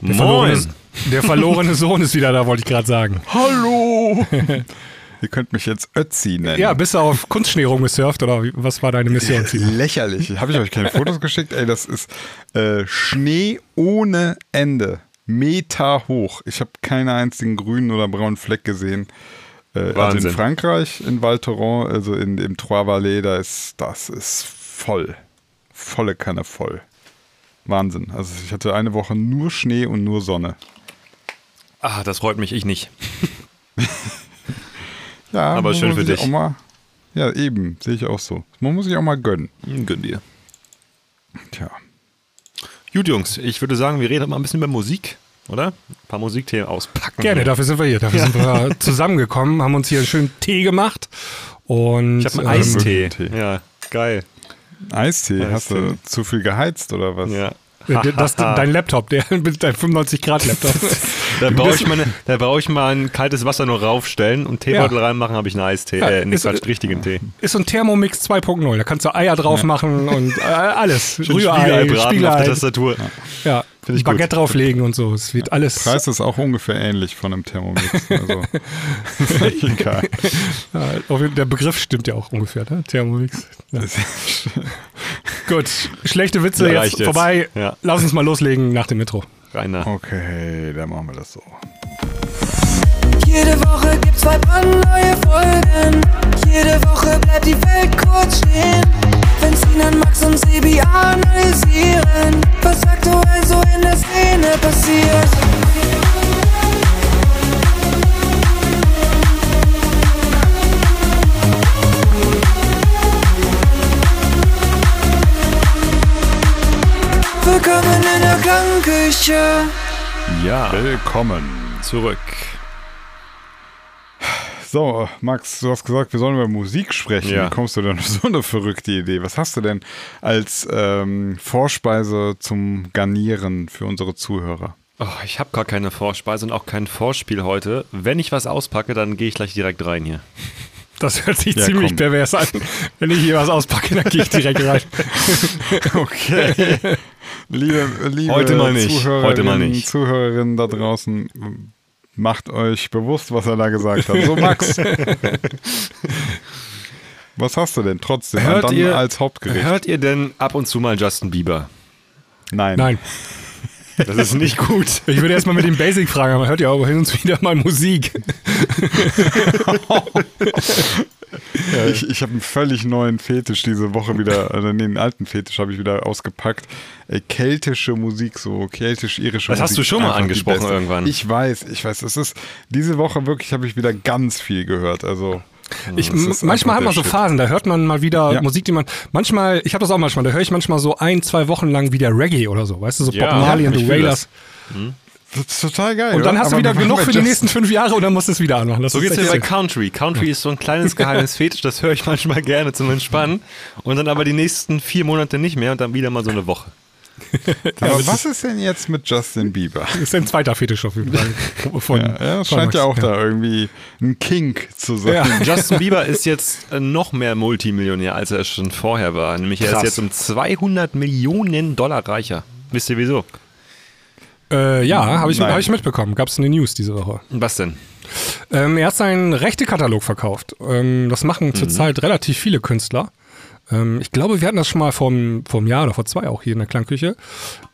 Der verlorene, Moin. der verlorene Sohn ist wieder da, wollte ich gerade sagen. Hallo! Ihr könnt mich jetzt Ötzi nennen. Ja, bist du auf Kunstschnee rumgesurft oder was war deine Mission? Lächerlich. Habe ich euch keine Fotos geschickt? Ey, das ist äh, Schnee ohne Ende. Meter hoch. Ich habe keinen einzigen grünen oder braunen Fleck gesehen. Äh, also in Frankreich, in Val Thorens, also in, im Trois Vallées, da ist, das ist voll. Volle Kanne voll. Wahnsinn. Also ich hatte eine Woche nur Schnee und nur Sonne. Ah, das freut mich, ich nicht. Ja, Aber schön für dich. Mal, ja, eben, sehe ich auch so. Man muss sich auch mal gönnen. Hm, Gönn dir. Tja. Gut, Jungs, ich würde sagen, wir reden mal ein bisschen über Musik, oder? Ein paar Musikthemen auspacken. Gerne, dafür sind wir hier. Dafür sind wir zusammengekommen, haben uns hier einen schönen Tee gemacht. Und Ich habe einen ähm, Eistee. Tee. Ja, geil. Eistee, hast du zu viel geheizt oder was? Ja. das, dein Laptop, der, dein 95-Grad-Laptop. Da brauche ich, meine- da brauche ich mal ein kaltes Wasser nur raufstellen und Teebeutel Ja. reinmachen, habe ich einen Eistee. Ja, äh, nicht ist- Quatsch, richtigen Tee. Ist so ein Thermomix 2.0. Da kannst du Eier drauf machen und äh, alles. Rührei, Spiegelei braten auf Spiegelei. der Tastatur. Ja, ich gut. Baguette drauflegen und so. Es wird alles. Preis ist auch ungefähr ähnlich von einem Thermomix. Also, ist egal. Ja, der Begriff stimmt ja auch ungefähr, ne? Thermomix. Ja. Gut, schlechte Witze Ja, jetzt jetzt. vorbei. Ja. Lass uns mal loslegen nach dem Intro. Rainer. Okay, dann machen wir das so. Jede Woche gibt's zwei brandneue Folgen. Jede Woche bleibt die Welt kurz stehen. Willkommen. zurück. So, Max, du hast gesagt, wir sollen über Musik sprechen. Ja. Wie kommst du denn auf so eine verrückte Idee? Was hast du denn als ähm, Vorspeise zum Garnieren für unsere Zuhörer? Oh, ich habe gar keine Vorspeise und auch kein Vorspiel heute. Wenn ich was auspacke, dann gehe ich gleich direkt rein hier. Das hört sich Ja, ziemlich komm. pervers an. Wenn ich hier was auspacke, dann gehe ich direkt rein. Okay. liebe, liebe Heute mal nicht. Zuhörerinnen, Heute mal nicht. Zuhörerinnen da draußen, macht euch bewusst, was er da gesagt hat. So, Max. was hast du denn trotzdem? Hört dann ihr- als Hauptgericht? Hört ihr denn ab und zu mal Justin Bieber? Nein. Nein. Das ist nicht gut. Ich würde erstmal mit dem Basic fragen, aber hört ihr auch hin und wieder mal Musik? Ich, ich habe einen völlig neuen Fetisch diese Woche wieder, also nee, den alten Fetisch habe ich wieder ausgepackt. Ey, keltische Musik, so keltisch-irische Das Musik. hast du schon mal angesprochen irgendwann. Ich weiß, ich weiß. Es ist, diese Woche wirklich habe ich wieder ganz viel gehört. Also, Ich, das manchmal hat man so Shit. Phasen, da hört man mal wieder Ja. Musik, die man. Manchmal, ich habe das auch manchmal, da höre ich manchmal so ein, zwei Wochen lang wieder Reggae oder so, weißt du, so Ja, Bob Marley ja, und the Wailers. Das ist total geil. Und dann oder? hast du wieder genug für die nächsten fünf Jahre und dann musst du es wieder anmachen. Das So geht's mir bei. Country. Country ist so ein kleines geheimes Fetisch, das höre ich manchmal gerne zum Entspannen. Und dann aber die nächsten vier Monate nicht mehr und dann wieder mal so eine Woche. Aber was ist denn jetzt mit Justin Bieber? Das ist ein zweiter Fetisch auf jeden Fall. Von, Ja, ja, scheint ja auch Max. da irgendwie ein Kink zu sein. Ja. Justin Bieber ist jetzt äh, noch mehr Multimillionär, als er es schon vorher war. Nämlich er Krass. ist jetzt um 200 Millionen Dollar reicher. Wisst ihr wieso? Äh, ja, habe ich, Nein. hab ich mitbekommen. Gab es eine News diese Woche. Was denn? Ähm, er hat seinen Rechtekatalog verkauft. Ähm, das machen zurzeit relativ viele Künstler. Ähm, ich glaube, wir hatten das schon mal vor einem Jahr oder vor zwei auch hier in der Klangküche,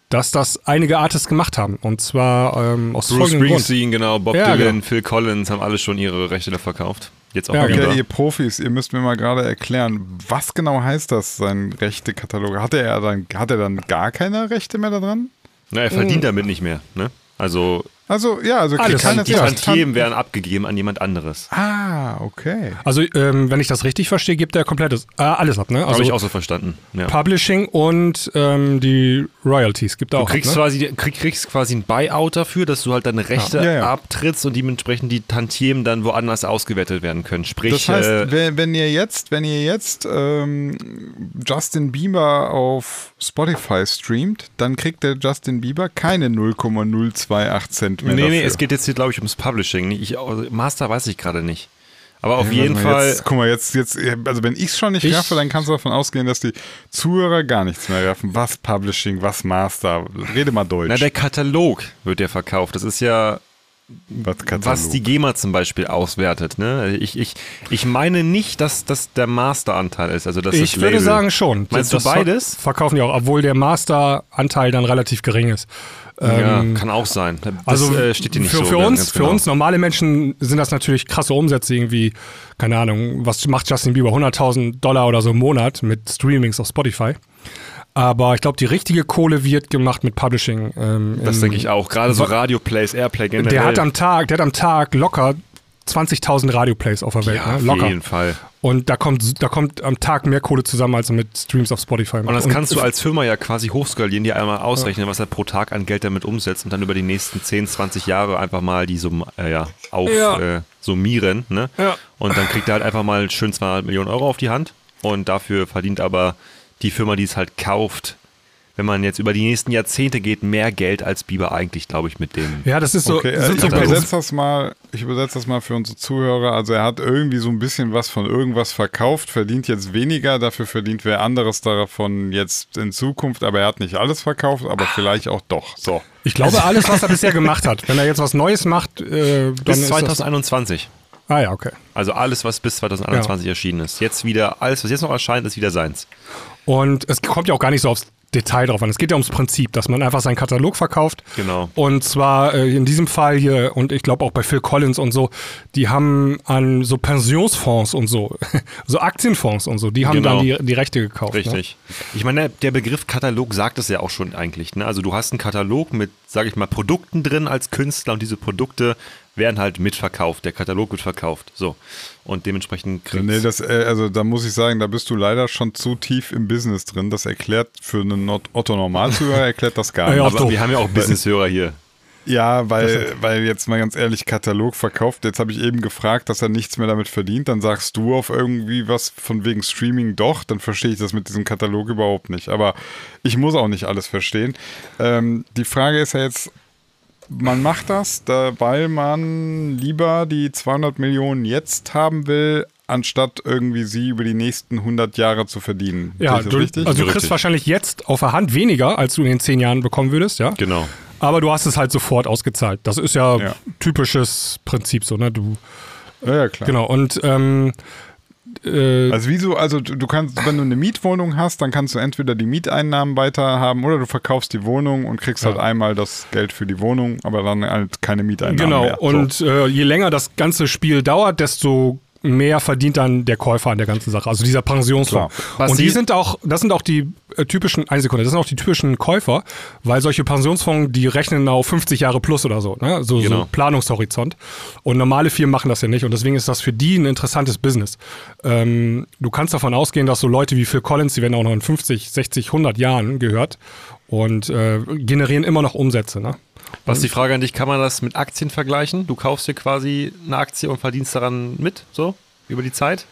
dass das einige Artists gemacht haben. Und zwar ähm, aus Bruce folgendem Grund. Springsteen, genau, Bob Ja, Dylan, genau. Phil Collins haben alle schon ihre Rechte da verkauft. Jetzt auch Ja, Bieber. Okay, ihr Profis, ihr müsst mir mal gerade erklären, was genau heißt das, sein Rechte-Katalog? Hatte er dann, hat er dann gar keine Rechte mehr daran? Na, er verdient damit nicht mehr. Ne? Also Also, ja, also Alles. kann die Tantiemen werden abgegeben an jemand anderes. Ah, okay. Also, ähm, wenn ich das richtig verstehe, gibt er komplettes, äh, alles ab, ne? Also Habe ich auch so verstanden. Ja. Publishing und ähm, die Royalties gibt er Du auch. kriegst, ab, ne? quasi, krieg, kriegst quasi ein Buyout dafür, dass du halt deine Rechte Ja, ja. abtrittst und dementsprechend die Tantiemen dann woanders ausgewertet werden können. Sprich, Das heißt, äh, wenn, wenn ihr jetzt, wenn ihr jetzt ähm, Justin Bieber auf Spotify streamt, dann kriegt der Justin Bieber keine 0,028 Cent mehr nee, dafür. nee, es geht jetzt hier, glaube ich, ums Publishing. Ich, Master weiß ich gerade nicht. Aber auf Ja, jeden Fall. Jetzt, guck mal, jetzt, jetzt, also wenn ich es schon nicht Ich- raffe, dann kannst du davon ausgehen, dass die Zuhörer gar nichts mehr raffen. Was Publishing, was Master. Rede mal Deutsch. Na, der Katalog wird ja verkauft. Das ist ja, was, was die GEMA zum Beispiel auswertet. Ne? Ich, ich, ich meine nicht, dass das der Masteranteil ist. Also dass Ich das würde sagen schon. Meinst du Das ver- beides? Verkaufen die auch, obwohl der Master-Anteil dann relativ gering ist. Ja, Ähm, kann auch sein. Das also äh, steht hier nicht für, so für uns, genau. für uns normale Menschen sind das natürlich krasse Umsätze irgendwie, keine Ahnung, was macht Justin Bieber 100.000 Dollar oder so im Monat mit Streamings auf Spotify. Aber ich glaube, die richtige Kohle wird gemacht mit Publishing. Ähm, Das denke ich auch. Gerade so Radio-Plays, Airplay generell. Der hat am Tag, der hat am Tag locker 20.000 Radioplays auf der Welt, ja, ne? auf locker. jeden Fall. Und da kommt, da kommt am Tag mehr Kohle zusammen, als mit Streams auf Spotify macht. Und das kannst du als Firma ja quasi hochskalieren, dir einmal ausrechnen, was er pro Tag an Geld damit umsetzt und dann über die nächsten 10, 20 Jahre einfach mal die Sum, äh, ja, auf Ja. Äh, summieren. Ne? Ja. Und dann kriegt er halt einfach mal schön 200 Millionen Euro auf die Hand und dafür verdient aber die Firma, die es halt kauft, wenn man jetzt über die nächsten Jahrzehnte geht, mehr Geld als Bieber eigentlich, glaube ich, mit dem. ja, das ist so, Okay, äh, ich übersetze das mal. Ich übersetze das mal für unsere Zuhörer. Also er hat irgendwie so ein bisschen was von irgendwas verkauft, verdient jetzt weniger, dafür verdient wer anderes davon jetzt in Zukunft, aber er hat nicht alles verkauft, aber vielleicht auch doch. So. Ich glaube, alles, was er bisher gemacht hat, wenn er jetzt was Neues macht, äh, dann Bis ist das, 2021. Ah ja, okay. Also alles, was bis 2021 erschienen ist. Jetzt wieder, alles, was jetzt noch erscheint, ist wieder seins. Und es kommt ja auch gar nicht so aufs Detail drauf an. Es geht ja ums Prinzip, dass man einfach seinen Katalog verkauft. Genau. Und zwar äh, in diesem Fall hier, und ich glaube auch bei Phil Collins und so, die haben an so Pensionsfonds und so, so Aktienfonds und so, die haben Genau. dann die, die Rechte gekauft. Ne? Richtig. Ich meine, der Begriff Katalog sagt es ja auch schon eigentlich. Ne? Also du hast einen Katalog mit, sage ich mal, Produkten drin als Künstler und diese Produkte werden halt mitverkauft. Der Katalog wird verkauft. So. Und dementsprechend kriegst Nee, das, äh, also da muss ich sagen, da bist du leider schon zu tief im Business drin. Das erklärt für einen Not- Otto Normalzuhörer erklärt das gar nicht. ja, Aber wir haben ja auch Businesshörer hier. Ja, weil, weil jetzt mal ganz ehrlich, Katalog verkauft. Jetzt habe ich eben gefragt, dass er nichts mehr damit verdient. Dann sagst du auf irgendwie was von wegen Streaming doch. Dann verstehe ich das mit diesem Katalog überhaupt nicht. Aber ich muss auch nicht alles verstehen. Ähm, die Frage ist ja jetzt, man macht das, da, weil man lieber die 200 Millionen jetzt haben will, anstatt irgendwie sie über die nächsten 100 Jahre zu verdienen. Ja, du, richtig? also du kriegst Richtig. wahrscheinlich jetzt auf der Hand weniger, als du in den zehn Jahren bekommen würdest, ja. Genau. Aber du hast es halt sofort ausgezahlt. Das ist ja, Ja. typisches Prinzip so, ne? Du, ja, ja, klar. genau. Und ähm, äh, Also wieso, also du kannst, wenn du eine Mietwohnung hast, dann kannst du entweder die Mieteinnahmen weiter haben oder du verkaufst die Wohnung und kriegst halt einmal das Geld für die Wohnung, aber dann halt keine Mieteinnahmen Genau, mehr. So. und äh, je länger das ganze Spiel dauert, desto mehr verdient dann der Käufer an der ganzen Sache. Also dieser Pensionsfonds. Und die sind auch, das sind auch die äh, typischen, eine Sekunde, das sind auch die typischen Käufer, weil solche Pensionsfonds, die rechnen auf 50 Jahre plus oder so, ne? so, Genau. so Planungshorizont. Und normale Firmen machen das ja nicht und deswegen ist das für die ein interessantes Business. Ähm, du kannst davon ausgehen, dass so Leute wie Phil Collins, die werden auch noch in 50, 60, 100 Jahren gehört und äh, generieren immer noch Umsätze. Ne? Was die Frage an dich, kann man das mit Aktien vergleichen? Du kaufst dir quasi eine Aktie und verdienst daran mit, so, über die Zeit?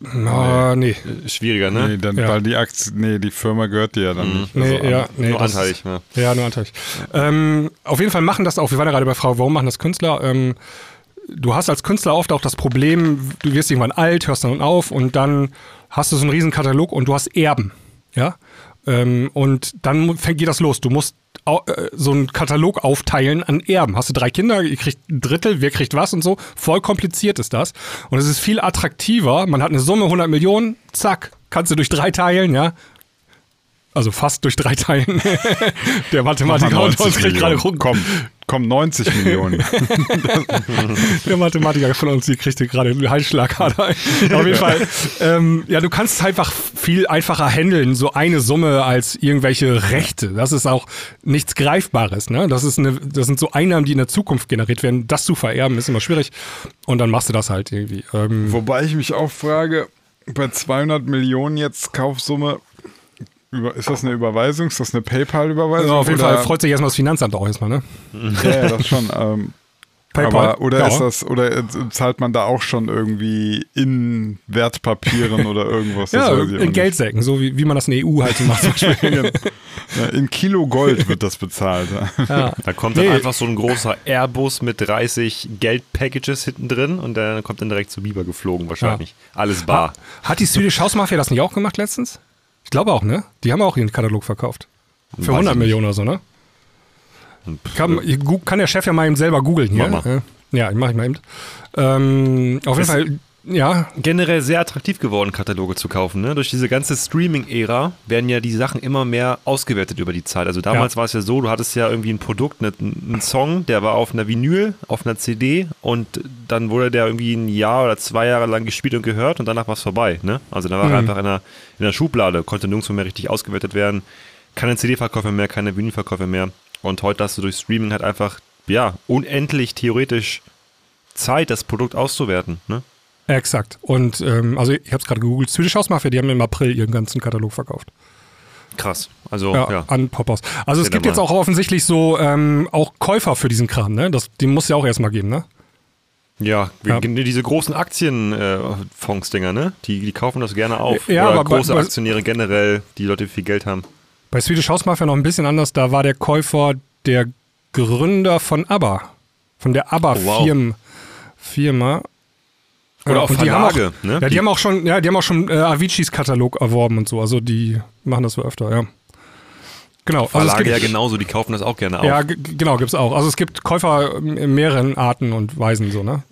Na, nee. Äh, Schwieriger, ne? Nee, dann, Ja. weil die Aktie, nee, die Firma gehört dir ja dann nicht. Nee, Also, ja, nee, Nur anteilig, ne? Ja, nur anteilig. Ähm, auf jeden Fall machen das auch, wir waren ja gerade bei Frau, warum machen das Künstler? Ähm, du hast als Künstler oft auch das Problem, du wirst irgendwann alt, hörst dann auf und dann hast du so einen riesen Katalog und du hast Erben. Ja? Ähm, und dann fängt, geht das los. Du musst äh, so einen Katalog aufteilen an Erben. Hast du drei Kinder, ihr kriegt ein Drittel, wer kriegt was und so. Voll kompliziert ist das. Und es ist viel attraktiver. Man hat eine Summe, 100 Millionen, zack, kannst du durch drei teilen, ja. Also fast durch drei Teilen. Der Mathematiker unter uns 90 kriegt gerade Millionen. Komm, komm, 90 Millionen. Der Mathematiker von uns, die kriegt hier gerade einen Halsschlagader. Auf jeden Fall. Ähm, ja, du kannst einfach viel einfacher handeln, so eine Summe als irgendwelche Rechte. Das ist auch nichts Greifbares. Ne? Das, ist eine, das sind so Einnahmen, die in der Zukunft generiert werden. Das zu vererben ist immer schwierig. Und dann machst du das halt irgendwie. Ähm, Wobei ich mich auch frage, bei 200 Millionen jetzt Kaufsumme, über, ist das eine Überweisung? Ist das eine PayPal-Überweisung? also auf jeden oder, Fall freut sich erstmal das Finanzamt auch erstmal. Ne? Ja, ja, das schon. Ähm, PayPal. Aber, oder Ja. ist das, oder äh, zahlt man da auch schon irgendwie in Wertpapieren oder irgendwas? Ja, in. Geldsäcken, so wie, wie man das in der EU halt so macht. zum Beispiel. Ja, in Kilo Gold wird das bezahlt. Ja. Da kommt Nee. dann einfach so ein großer Airbus mit 30 Geldpackages hinten drin und der kommt dann direkt zu Biber geflogen wahrscheinlich. Alles bar. Hat die Swedish House Mafia das nicht auch gemacht letztens? Ich glaube auch, ne? Die haben auch ihren Katalog verkauft. Für Weiß 100 ich Millionen oder so, ne? Kann, gu- kann der Chef ja mal eben selber googeln hier. Mach mal. Äh, Ja, ich mach ich mal eben. Ähm, auf jeden Das- Fall, ja, generell sehr attraktiv geworden, Kataloge zu kaufen. Ne? Durch diese ganze Streaming-Ära werden ja die Sachen immer mehr ausgewertet über die Zeit. Also damals Ja. war es ja so, du hattest ja irgendwie ein Produkt, ne, einen Song, der war auf einer Vinyl, auf einer CD und dann wurde der irgendwie ein Jahr oder zwei Jahre lang gespielt und gehört und danach war es vorbei. Ne? Also da war Mhm. er einfach in der, in der Schublade, konnte nirgendwo mehr richtig ausgewertet werden. Keine CD-Verkäufe mehr, keine Vinylverkäufe mehr. Und heute hast du durch Streaming halt einfach, ja, unendlich theoretisch Zeit, das Produkt auszuwerten. Ne? Exakt. Und ähm, also ich habe es gerade gegoogelt, Swedish House Mafia, die haben im April ihren ganzen Katalog verkauft. Krass. Also, ja, ja. an Poppers. Also es gibt jetzt auch offensichtlich so ähm, auch Käufer für diesen Kram, ne? Das, die muss ja auch erstmal geben, ne? Ja, Ja. wir- diese großen Aktienfonds-Dinger, ne? Die, die kaufen das gerne auf. Ja, Oder aber bei- große bei- Aktionäre generell, die Leute die viel Geld haben. Bei Swedish House Mafia noch ein bisschen anders, da war der Käufer der Gründer von ABBA. Von der Oh, wow. ABBA-Firma. Firma. Oder Ja, auch und die haben Verlage, auch, ne? Ja, die, Die- haben auch schon, ja, die haben auch schon äh, Aviciis Katalog erworben und so. Also die machen das wohl öfter, ja. Genau. Also es Verlage gibt, ja genauso, die kaufen das auch gerne auf. ja, genau, gibt's auch. Also es gibt Käufer in mehreren Arten und Weisen so, ne?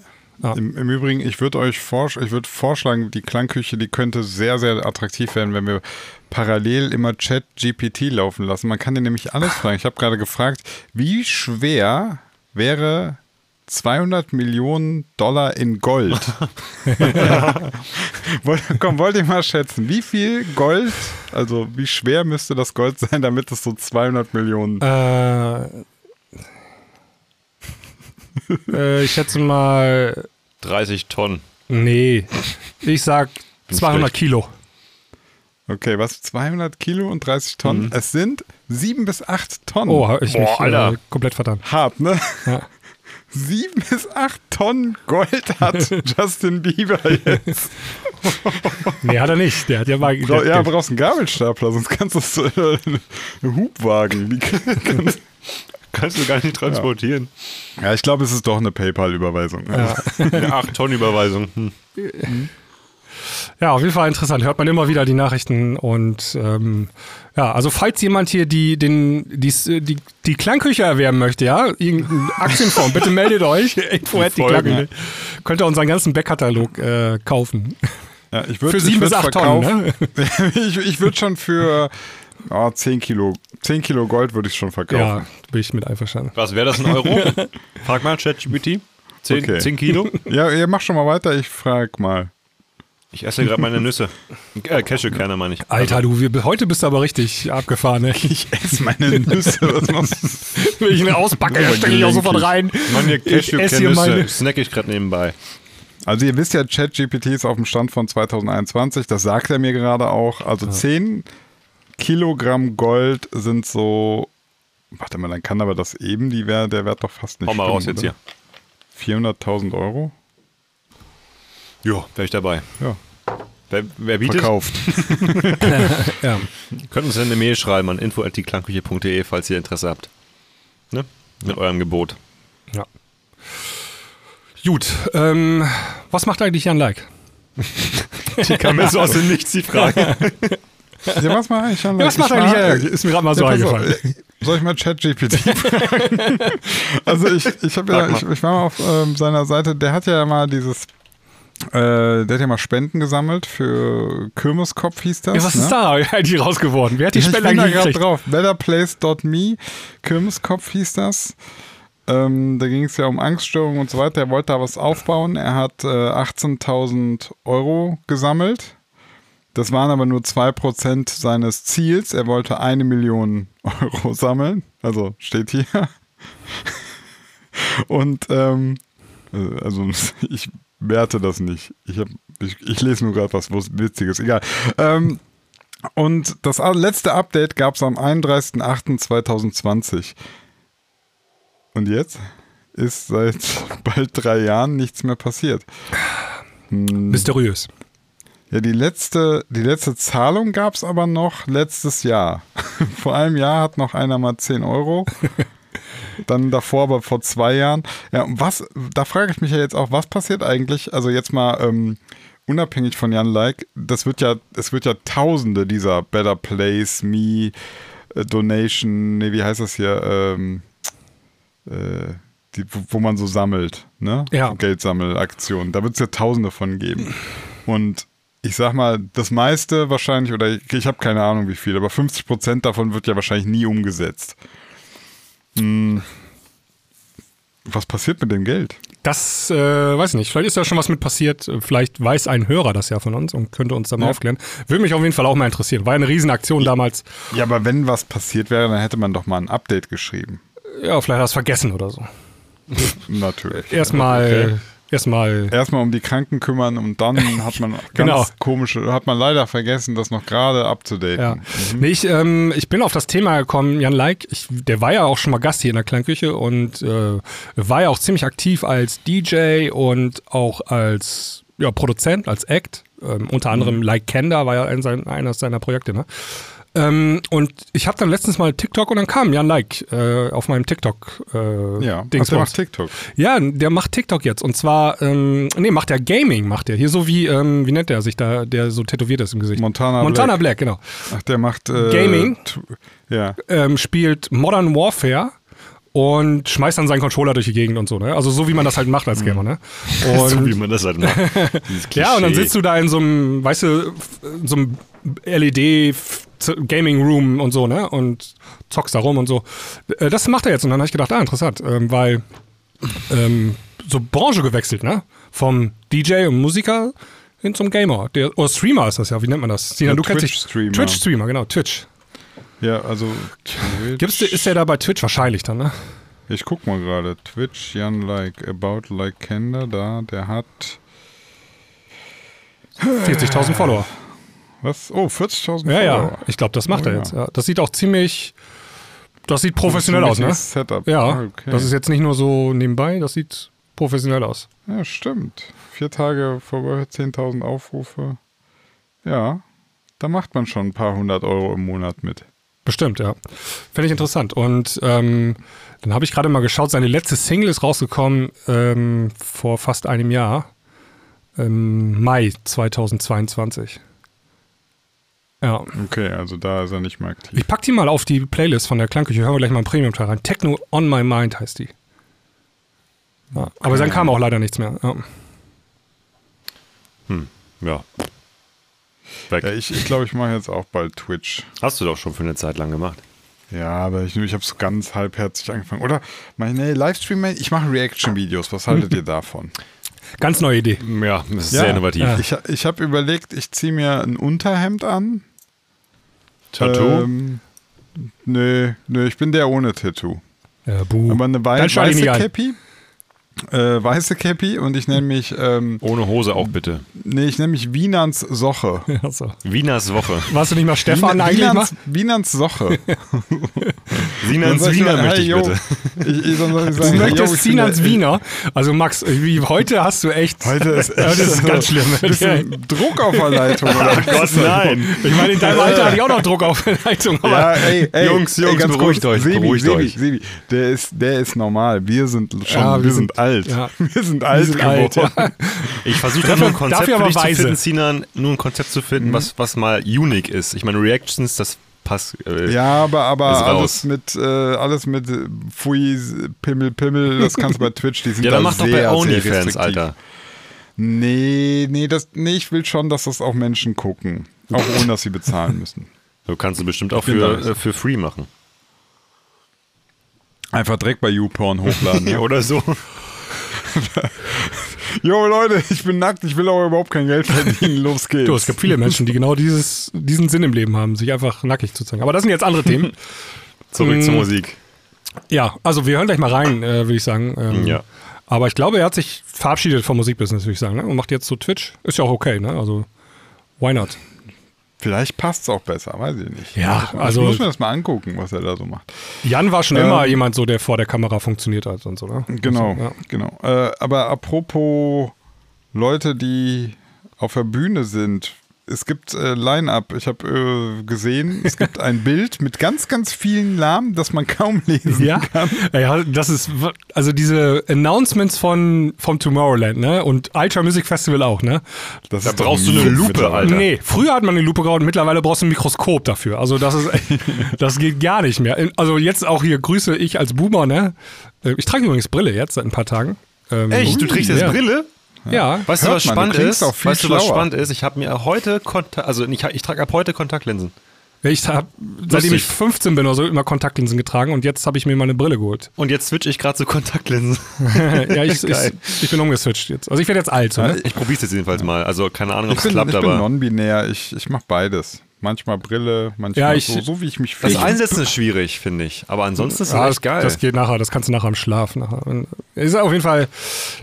Im, Im Übrigen, ich würde euch vorsch ich würd vorschlagen, die Klangküche, die könnte sehr, sehr attraktiv werden, wenn wir parallel immer Chat GPT laufen lassen. Man kann dir nämlich alles fragen. Ich habe gerade gefragt, wie schwer wäre 200 Millionen Dollar in Gold? Wollt, komm, wollt ihr mal schätzen, wie viel Gold, also wie schwer müsste das Gold sein, damit es so 200 Millionen... Äh, äh, ich schätze mal, 30 Tonnen. nee, ich sag 200 schlecht. Kilo. Okay, was? 200 Kilo und 30 Tonnen? Es sind 7 bis 8 Tonnen. Oh, ich Boah, mich Alter. äh, komplett vertan. Hart, ne? Ja. Sieben bis acht Tonnen Gold hat Justin Bieber jetzt. Nee, hat er nicht. Der hat ja mal. Bra ja, brauchst einen Gabelstapler, sonst kannst du es äh, einen Hubwagen. Kannst- Kannst du gar nicht transportieren. ja, ich glaube, es ist doch eine PayPal-Überweisung. ja. Eine 8-Tonnen-Überweisung. Hm. Ja, auf jeden Fall interessant. Hört man immer wieder die Nachrichten und ähm, ja, also falls jemand hier die, den, die, die, die Klangküche erwerben möchte, ja, irgendein Aktienfonds, bitte meldet euch. Info die Folgen. Klangküche. Könnt ihr unseren ganzen Backkatalog äh, kaufen. Ja, ich würd, Für sieben bis acht Tonnen, ne? ich ich würde schon für oh, 10 Kilo, 10 Kilo Gold würde ich schon verkaufen. Ja, bin ich mit einverstanden. Was wäre das in Euro? Frag mal ChatGPT. 10, Okay. 10 Kilo? Ja, ihr macht schon mal weiter, ich frag mal. Ich esse gerade meine Nüsse. Äh, Cashewkerne meine ich. Alter, du, wir, heute bist du aber richtig abgefahren, ne? Ich esse meine Nüsse. Wenn ich ihn auspacke, dann stecke ich auch sofort rein. Meine Ich esse hier Cashewkerne meine. snack ich gerade nebenbei. Also ihr wisst ja, ChatGPT ist auf dem Stand von 2021, das sagt er mir gerade auch. Also 10 Kilogramm Gold sind so, warte mal, dann kann aber das eben, die wär, der Wert doch fast nicht Hau mal stimmen, raus jetzt oder? hier. 400.000 Euro? Jo, wäre ich dabei. Ja, Wer, wer bietet? verkauft. Ja. Könnt uns eine Mail schreiben an info.klangküche.de, falls ihr Interesse habt. Ne? Mit eurem Gebot. ja. Gut, ähm, was macht eigentlich Jan Like? Die kam mir so aus dem Nichts, die Frage. Ja, was mache ich schon? Ja, was macht ich eigentlich Like? Ist mir gerade mal so Ja, auf, eingefallen. Soll ich mal ChatGPT fragen? also ich, ich habe ja, ich, mal. ich war mal auf ähm, seiner Seite, der hat ja mal dieses, äh, der hat ja mal Spenden gesammelt für Kirmeskopf hieß das. Ja, was ne? ist da eigentlich raus geworden? Wer hat die ich Spende bin da eigentlich gerade gekriegt? drauf. Betterplace.me, Kirmeskopf hieß das. Ähm, da ging es ja um Angststörungen und so weiter. Er wollte da was aufbauen. Er hat äh, 18.000 Euro gesammelt. Das waren aber nur 2% seines Ziels. Er wollte eine Million Euro sammeln. Also steht hier. Und ähm, äh, also ich werte das nicht. Ich, hab, ich, ich lese nur gerade was Witziges. Egal. Ähm, und das letzte Update gab es am 31.08.2020. Und jetzt ist seit bald drei Jahren nichts mehr passiert. Mysteriös. Ja, die letzte, die letzte Zahlung gab es aber noch letztes Jahr. vor einem Jahr hat noch einer mal 10 Euro. Dann davor, aber vor zwei Jahren. Ja, und was, da frage ich mich ja jetzt auch, was passiert eigentlich? Also jetzt mal ähm, unabhängig von Jan Like, das wird ja, es wird ja tausende dieser Better Place, Me, äh, Donation, nee, wie heißt das hier? Ähm, äh, die, wo, man so sammelt, ne? Ja. Geldsammelaktionen. Da wird es ja tausende von geben. Und ich sag mal, das meiste wahrscheinlich, oder ich, ich habe keine Ahnung wie viel, aber 50 Prozent davon wird ja wahrscheinlich nie umgesetzt. Hm. Was passiert mit dem Geld? Das äh, weiß ich nicht. Vielleicht ist da schon was mit passiert. Vielleicht weiß ein Hörer das ja von uns und könnte uns da mal Ja. aufklären. Würde mich auf jeden Fall auch mal interessieren. War eine Riesenaktion damals. Ja, aber wenn was passiert wäre, dann hätte man doch mal ein Update geschrieben. Ja, vielleicht hast du vergessen oder so. Natürlich. Erstmal, erstmal. Erstmal um die Kranken kümmern und dann hat man ganz Genau. komische, hat man leider vergessen, das noch gerade Ja. abzudaten. Nee, ich, ähm, ich bin auf das Thema gekommen, Jan Like, ich, der war ja auch schon mal Gast hier in der Klangküche und äh, war ja auch ziemlich aktiv als DJ und auch als ja, Produzent, als Act. Ähm, unter anderem Like Kenda war ja ein, sein, eines seiner Projekte, ne? Ähm, und ich habe dann letztens mal TikTok und dann kam Jan Like äh, auf meinem TikTok äh, Ja, Dings der macht TikTok. Ja, der macht TikTok jetzt. Und zwar, ähm, nee, macht der Gaming, macht der. Hier so wie, ähm, wie nennt der sich da, der so tätowiert ist im Gesicht? Montana Montana Black. Black, genau. Ach, der macht äh, Gaming? Ja. ähm, spielt Modern Warfare und schmeißt dann seinen Controller durch die Gegend und so, ne? Also so wie man das halt macht als Gamer, ne? Und, so wie man das halt macht. Ja, und dann sitzt du da in so einem, weißt du, in so einem LED Gaming Room und so, ne? Und zockst da rum und so. Äh, Das macht er jetzt und dann habe ich gedacht, ah, interessant, ähm, weil ähm, so Branche gewechselt, ne? Vom DJ und Musiker hin zum Gamer. Der, oder Streamer ist das ja, wie nennt man das? Sinan, Ja, du kennst dich. Twitch-Streamer. Twitch-Streamer, genau, Twitch. Ja, also Twitch. Gibt's, ist der da bei Twitch wahrscheinlich dann, ne? Ich guck mal gerade. Twitch, Jan Like, About Like Kender, da, der hat. 40.000 Follower. Was? Oh, 40.000 Ja, ja, Follower. ich glaube, das macht Oh, er ja. jetzt. Ja. Das sieht auch ziemlich, das sieht professionell aus, ne? Setup. Ja, Ah, okay. das ist jetzt nicht nur so nebenbei, das sieht professionell aus. Ja, stimmt. Vier Tage vorbei, 10.000 Aufrufe. Ja, da macht man schon ein paar hundert Euro im Monat mit. Bestimmt, ja. Finde ich interessant. Und ähm, dann habe ich gerade mal geschaut, seine letzte Single ist rausgekommen ähm, vor fast einem Jahr. Im Mai 2022. Ja. Okay, also da ist er nicht mehr aktiv. Ich pack die mal auf die Playlist von der Klangküche. Hören wir gleich mal einen Premium-Teil rein. Techno on my mind heißt die. Ja, aber dann kam auch leider nichts mehr. Ja. Ja. Weg. Ja, ich ich glaube, ich mache jetzt auch bald Twitch. Hast du doch schon für eine Zeit lang gemacht. Ja, aber ich, ich habe es ganz halbherzig angefangen. Oder, nee, Livestream, ich mache Reaction-Videos. Was haltet ihr davon? Ganz neue Idee. Ja, das ist Ja. sehr innovativ. Ja. Ich, ich habe überlegt, ich ziehe mir ein Unterhemd an. Tattoo? Ähm, nö, nö, ich bin der ohne Tattoo. Ja, buh. Aber eine wei weiße. Cappy. Äh, weiße Cappy und ich nenne mich, ähm, Ohne Hose auch bitte. nee, ich nenne mich Wienans Soche. Ja, so. Wieners Woche. Warst du nicht mal Stefan Wien- eigentlich? Wienans, Wienans Soche. Ich Wiener möchte ich bitte. Ich, ich, soll ich Du sagen, yo, möchtest der- Wiener. Also Max, wie, heute hast du echt. Heute ist Ja, das ist ganz schlimm. Bisschen Druck auf der Leitung. Oder? Gott, nein. Ich meine, in deinem Alter hatte ich auch noch Druck auf der Leitung. Aber Ja, ey, ey, Jungs, ey, Jungs, ganz beruhigt kurz. euch, Sebi, beruhigt Sebi, euch. Sebi, der ist, der ist normal. Wir sind schon, Ja, wir, wir sind, sind- alt. ja. Wir sind alt sind geworden. alt, ja. Ich versuche da nur ein Konzept für dich zu weise. finden, Sinan, nur ein Konzept zu finden, was, was mal unique ist. Ich meine, Reactions, das passt. Äh, Ja, aber, aber Ist raus. alles mit, äh, alles mit äh, Pfui, Pimmel, Pimmel, das kannst du bei Twitch, die sind Ja, da dann mach doch sehr, bei sehr OnlyFans. Alter. Nee, nee, das, nee, ich will schon, dass das auch Menschen gucken. Auch ohne, dass sie bezahlen müssen. Du kannst du bestimmt auch für, da. äh, für free machen. Einfach direkt bei YouPorn hochladen. ja. Oder so. Jo, Leute, ich bin nackt, ich will aber überhaupt kein Geld verdienen. Los geht's. du, es gibt viele Menschen, die genau dieses, diesen Sinn im Leben haben, sich einfach nackig zu zeigen. Aber das sind jetzt andere Themen. Zurück Mm. zur Musik. Ja, also wir hören gleich mal rein, äh, würde ich sagen. Ähm, Ja. Aber ich glaube, er hat sich verabschiedet vom Musikbusiness, würde ich sagen, ne? und macht jetzt so Twitch. Ist ja auch okay, ne? Also, why not? Vielleicht passt es auch besser, weiß ich nicht. Ja, ich also- muss mir das mal angucken, was er da so macht. Jan war schon Ähm, immer jemand so, der vor der Kamera funktioniert hat und so, ne? Genau, Also, ja. genau. Äh, aber apropos Leute, die auf der Bühne sind. Es gibt äh, Line-Up. Ich habe äh, gesehen, es gibt ein Bild mit ganz, ganz vielen Namen, das man kaum lesen Ja, kann. ja, das ist, also diese Announcements von, vom Tomorrowland, ne? Und Ultra Music Festival auch, ne? Das Da brauchst du ein eine Lupe. Alter. Nee, früher hat man eine Lupe gehauen, mittlerweile brauchst du ein Mikroskop dafür. Also das ist, das geht gar nicht mehr. Also jetzt auch hier grüße ich als Boomer, ne? Äh, Ich trage übrigens Brille jetzt seit ein paar Tagen. Ähm, Echt? Du trägst jetzt ja. Brille? Ja. Weißt du, was man, du spannend klingst ist? auch viel weißt du, was schlauer. spannend ist? Ich habe mir heute Kontakt, also ich, ich trage ab heute Kontaktlinsen. Ich habe, seitdem ich Lustig. 15 bin oder so, immer Kontaktlinsen getragen und jetzt habe ich mir mal eine Brille geholt. Und jetzt switch ich gerade zu Kontaktlinsen. ja, ich, ich, ich bin umgeswitcht jetzt. Also ich werde jetzt alt. So, ne? Ich probiere es jetzt jedenfalls mal. Also keine Ahnung, ob Ich es bin, klappt, ich bin aber non-binär. Ich, ich mache beides. Manchmal Brille, manchmal Ja, ich- so, so wie ich mich das fühle. Einsetzen ist schwierig, finde ich. Aber ansonsten ist es Ja, echt geil. Das geht nachher, das kannst du nachher im Schlaf. Nachher. Ist auf jeden Fall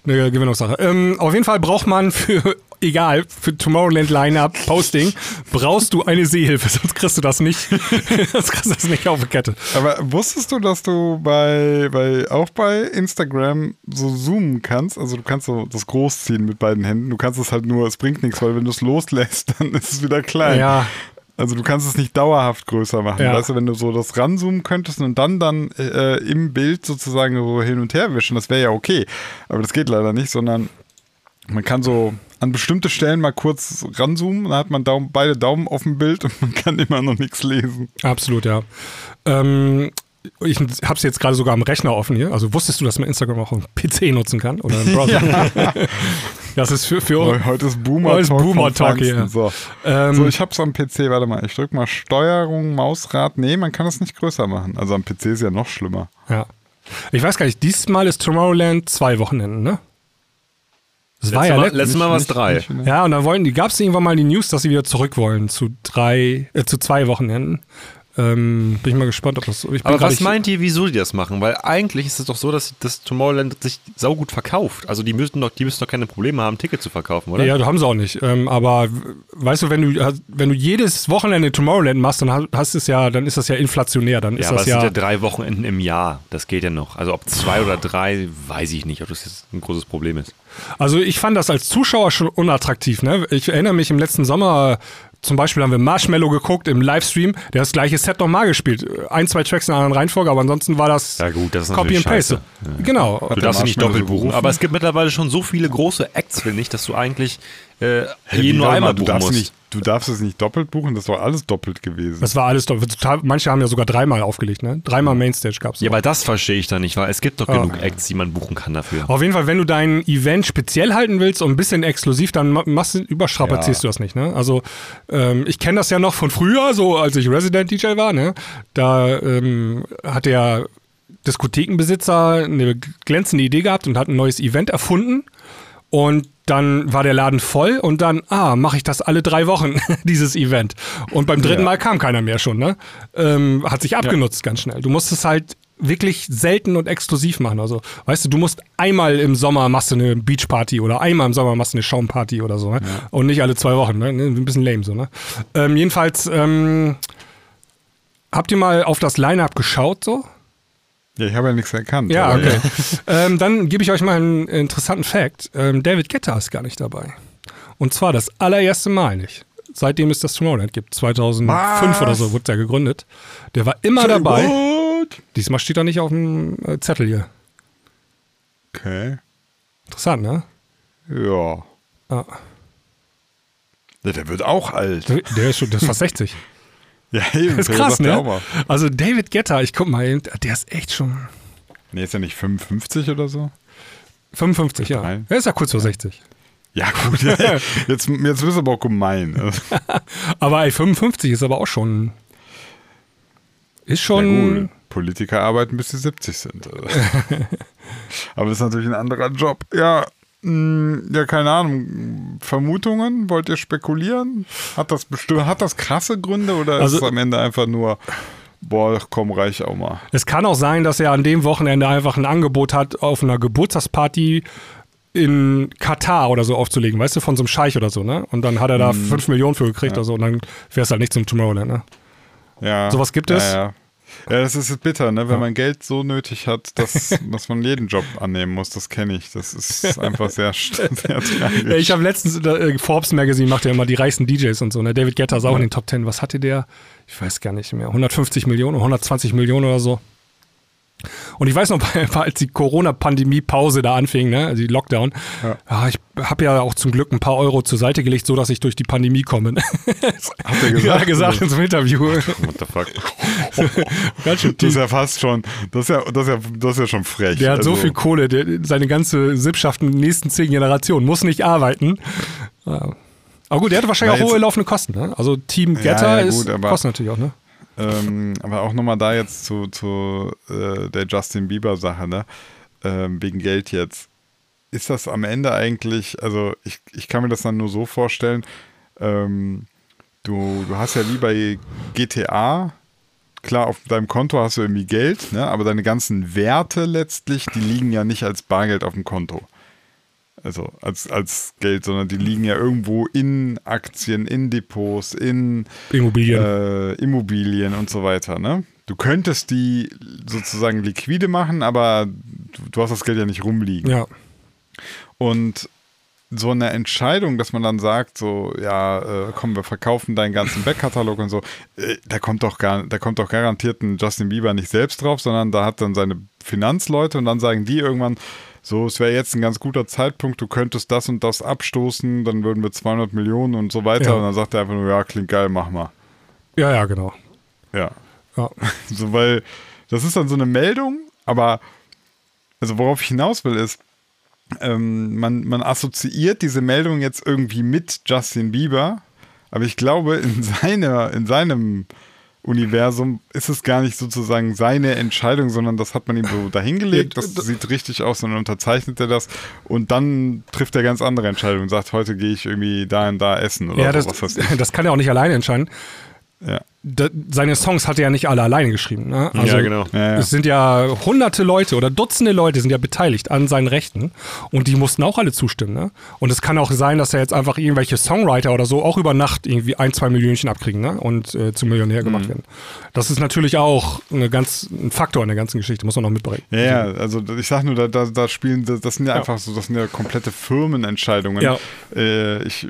eine Gewinnungssache. Ähm, auf jeden Fall braucht man für, egal, für Tomorrowland Lineup Posting, brauchst du eine Sehhilfe, sonst kriegst du das nicht, sonst kriegst du das nicht auf die Kette. Aber wusstest du, dass du bei, bei auch bei Instagram so zoomen kannst? Also du kannst so das großziehen mit beiden Händen. Du kannst es halt nur, es bringt nichts, weil wenn du es loslässt, dann ist es wieder klein. Ja, Also du kannst es nicht dauerhaft größer machen. Ja. Weißt du, wenn du so das ranzoomen könntest und dann dann äh, im Bild sozusagen so hin und her wischen, das wäre ja okay. Aber das geht leider nicht, sondern man kann so an bestimmte Stellen mal kurz ranzoomen, dann hat man Daumen, beide Daumen auf dem Bild und man kann immer noch nichts lesen. absolut, ja. Ähm, ich habe es jetzt gerade sogar am Rechner offen hier. Also wusstest du, dass man Instagram auch am PC nutzen kann oder im Browser? Das ist für, für Heu- Heute ist Boomer Heute ist Talk. Boomer Talk hier. So. ähm, so, ich hab's am PC, warte mal, ich drück mal Steuerung, Mausrad. Nee, man kann es nicht größer machen. Also am PC ist ja noch schlimmer. Ja. Ich weiß gar nicht, diesmal ist Tomorrowland zwei Wochenenden, ne? Das war Letztes ja Mal, let- letztes Mal war es drei. Ja, und dann wollten die, gab es irgendwann mal die News, dass sie wieder zurück wollen zu drei, äh, zu zwei Wochenenden. Ähm, bin ich mal gespannt, ob das. Aber was meint ihr, wieso die das machen? Weil eigentlich ist es doch so, dass das Tomorrowland sich saugut verkauft. Also die müssten doch, die müssen doch keine Probleme haben, Ticket zu verkaufen, oder? Ja, du haben sie auch nicht. Ähm, aber weißt du, wenn du, wenn du jedes Wochenende Tomorrowland machst, dann hast- es ja, dann ist das ja inflationär. Dann Ja, ist aber das es sind ja. ja drei Wochenenden im Jahr. Das geht ja noch. Also ob zwei oder drei, weiß ich nicht, ob das jetzt ein großes Problem ist. Also ich fand das als Zuschauer schon unattraktiv. Ne? Ich erinnere mich im letzten Sommer, zum Beispiel haben wir Marshmallow geguckt im Livestream, der hat das gleiche Set nochmal gespielt. Ein, zwei Tracks in einer anderen Reihenfolge, aber ansonsten war das Ja gut, das ist Copy and Paste. scheiße. Genau. Du darfst sie nicht doppelt buchen. Aber es gibt mittlerweile schon so viele große Acts, finde ich, dass du eigentlich äh, jeden nur einmal buchen darfst, musst. nicht, du darfst es nicht doppelt buchen, das war alles doppelt gewesen. Das war alles total, manche haben ja sogar dreimal aufgelegt, ne? Dreimal Mainstage gab's. Ja, aber das verstehe ich dann nicht, weil es gibt doch genug Acts, die man buchen kann dafür. Auf jeden Fall, wenn du dein Event speziell halten willst und ein bisschen exklusiv, dann ma- machst du, überstrapazierst Ja. du das nicht, ne? Also, ähm, ich kenne das ja noch von früher, so als ich Resident DJ war, ne? Da ähm, hat der Diskothekenbesitzer eine glänzende Idee gehabt und hat ein neues Event erfunden. Und dann war der Laden voll und dann, ah, mache ich das alle drei Wochen, dieses Event. Und beim dritten Ja. Mal kam keiner mehr schon, ne? Ähm, hat sich abgenutzt ganz schnell. Du musst es halt wirklich selten und exklusiv machen. Also, weißt du, du musst einmal im Sommer machst du eine Beachparty oder einmal im Sommer machst du eine Schaumparty oder so, ne? Und nicht alle zwei Wochen, ne? Ein bisschen lame so, ne? Ähm, jedenfalls, ähm, habt ihr mal auf das Line-Up geschaut so? Ja, ich habe ja nichts erkannt. Ja, okay. ähm, dann gebe ich euch mal einen interessanten Fact. Ähm, David Guetta ist gar nicht dabei. Und zwar das allererste Mal nicht. Seitdem es das Tomorrowland gibt. 2005 Was? oder so wurde der gegründet. Der war immer Say dabei. what? Diesmal steht er nicht auf dem äh, Zettel hier. Okay. Interessant, ne? Ja. Ah. Ja, Der wird auch alt. Der ist schon, der ist fast 60. Ja, eben. Das ist krass, ja ne? Also David Guetta, ich guck mal, der ist echt schon Nee, ist ja nicht 55 oder so? 55, ja. Er ist ja kurz vor 60. Ja, gut. Ja, ja. Jetzt, jetzt bist du aber auch gemein. Aber ey, 55 ist aber auch schon. Ist Ja, schon. gut. Politiker arbeiten, bis sie 70 sind. Also. aber das ist natürlich ein anderer Job. Ja, ja, keine Ahnung. Vermutungen? Wollt ihr spekulieren? Hat das bestimmt, hat das krasse Gründe oder Also- ist es am Ende einfach nur, boah, komm, reich auch mal? Es kann auch sein, dass er an dem Wochenende einfach ein Angebot hat, auf einer Geburtstagsparty in Katar oder so aufzulegen, weißt du, von so einem Scheich oder so, ne? Und dann hat er da 5 Millionen für gekriegt oder so und dann wäre es halt nicht zum Tomorrowland, ne? Ja. Sowas gibt es? Ja, ja. Ja, das ist bitter, ne? wenn man Geld so nötig hat, dass, dass man jeden Job annehmen muss. Das kenne ich. Das ist einfach sehr, sehr tragisch. Ich habe letztens, äh, Forbes Magazine macht ja immer die reichsten DJs und so. Ne? David Guetta ist auch ja. in den Top 10. Was hatte der? Ich weiß gar nicht mehr. 150 Millionen, 120 Millionen oder so. Und ich weiß noch, als die Corona-Pandemie-Pause da anfing, ne, also die Lockdown, ja. ja ich habe ja auch zum Glück ein paar Euro zur Seite gelegt, so dass ich durch die Pandemie komme. Hat er gesagt? Ja, gesagt in so einem Interview. What the fuck? Ganz schön das ist ja fast schon, das ist ja, das ist ja, das ist ja schon frech. Der hat also. so viel Kohle, der, seine ganze Sippschaft in den nächsten zehn Generationen muss nicht arbeiten. Ja. Aber gut, der hat wahrscheinlich Na, auch hohe laufende Kosten. Ne? Also Team Getter ja, gut, ist, kostet natürlich auch, ne? Ähm, aber auch nochmal da jetzt zu, zu äh, der Justin Bieber-Sache, ne? Ähm, wegen Geld jetzt. Ist das am Ende eigentlich, also ich, ich kann mir das dann nur so vorstellen, ähm, du, du hast ja wie bei GTA, klar, auf deinem Konto hast du irgendwie Geld, ne? aber deine ganzen Werte letztlich, die liegen ja nicht als Bargeld auf dem Konto also als, als Geld, sondern die liegen ja irgendwo in Aktien, in Depots, in Immobilien, äh, Immobilien und so weiter. Ne? Du könntest die sozusagen liquide machen, aber du, du hast das Geld ja nicht rumliegen. Ja. Und so eine Entscheidung, dass man dann sagt, so, ja, äh, komm, wir verkaufen deinen ganzen Backkatalog und so, äh, da kommt doch gar, da kommt doch garantiert ein Justin Bieber nicht selbst drauf, sondern da hat dann seine Finanzleute und dann sagen die irgendwann, so, es wäre jetzt ein ganz guter Zeitpunkt, du könntest das und das abstoßen, dann würden wir 200 Millionen und so weiter. Ja. Und dann sagt er einfach nur, ja, klingt geil, mach mal. Ja, ja, genau. Ja. ja. So, weil das ist dann so eine Meldung, aber also worauf ich hinaus will, ist, ähm, man, man assoziiert diese Meldung jetzt irgendwie mit Justin Bieber, aber ich glaube, in, seiner, in seinem Universum ist es gar nicht sozusagen seine Entscheidung, sondern das hat man ihm so dahingelegt. Das sieht richtig aus und dann unterzeichnet er das und dann trifft er ganz andere Entscheidungen und sagt, heute gehe ich irgendwie da und da essen oder ja, so, das, das kann er auch nicht alleine entscheiden. Ja seine Songs hat er ja nicht alle alleine geschrieben. Ne? Also ja, genau. Ja, ja. Es sind ja hunderte Leute oder Dutzende Leute sind ja beteiligt an seinen Rechten und die mussten auch alle zustimmen. Ne? Und es kann auch sein, dass er jetzt einfach irgendwelche Songwriter oder so auch über Nacht irgendwie ein, zwei Millionchen abkriegen ne? und äh, zum Millionär gemacht mhm. werden. Das ist natürlich auch eine ganz, ein Faktor in der ganzen Geschichte, muss man noch mitbringen. Ja, ja, also ich sag nur, da, da, da spielen, das sind ja, einfach so, das sind ja komplette Firmenentscheidungen. Ja. Äh, ich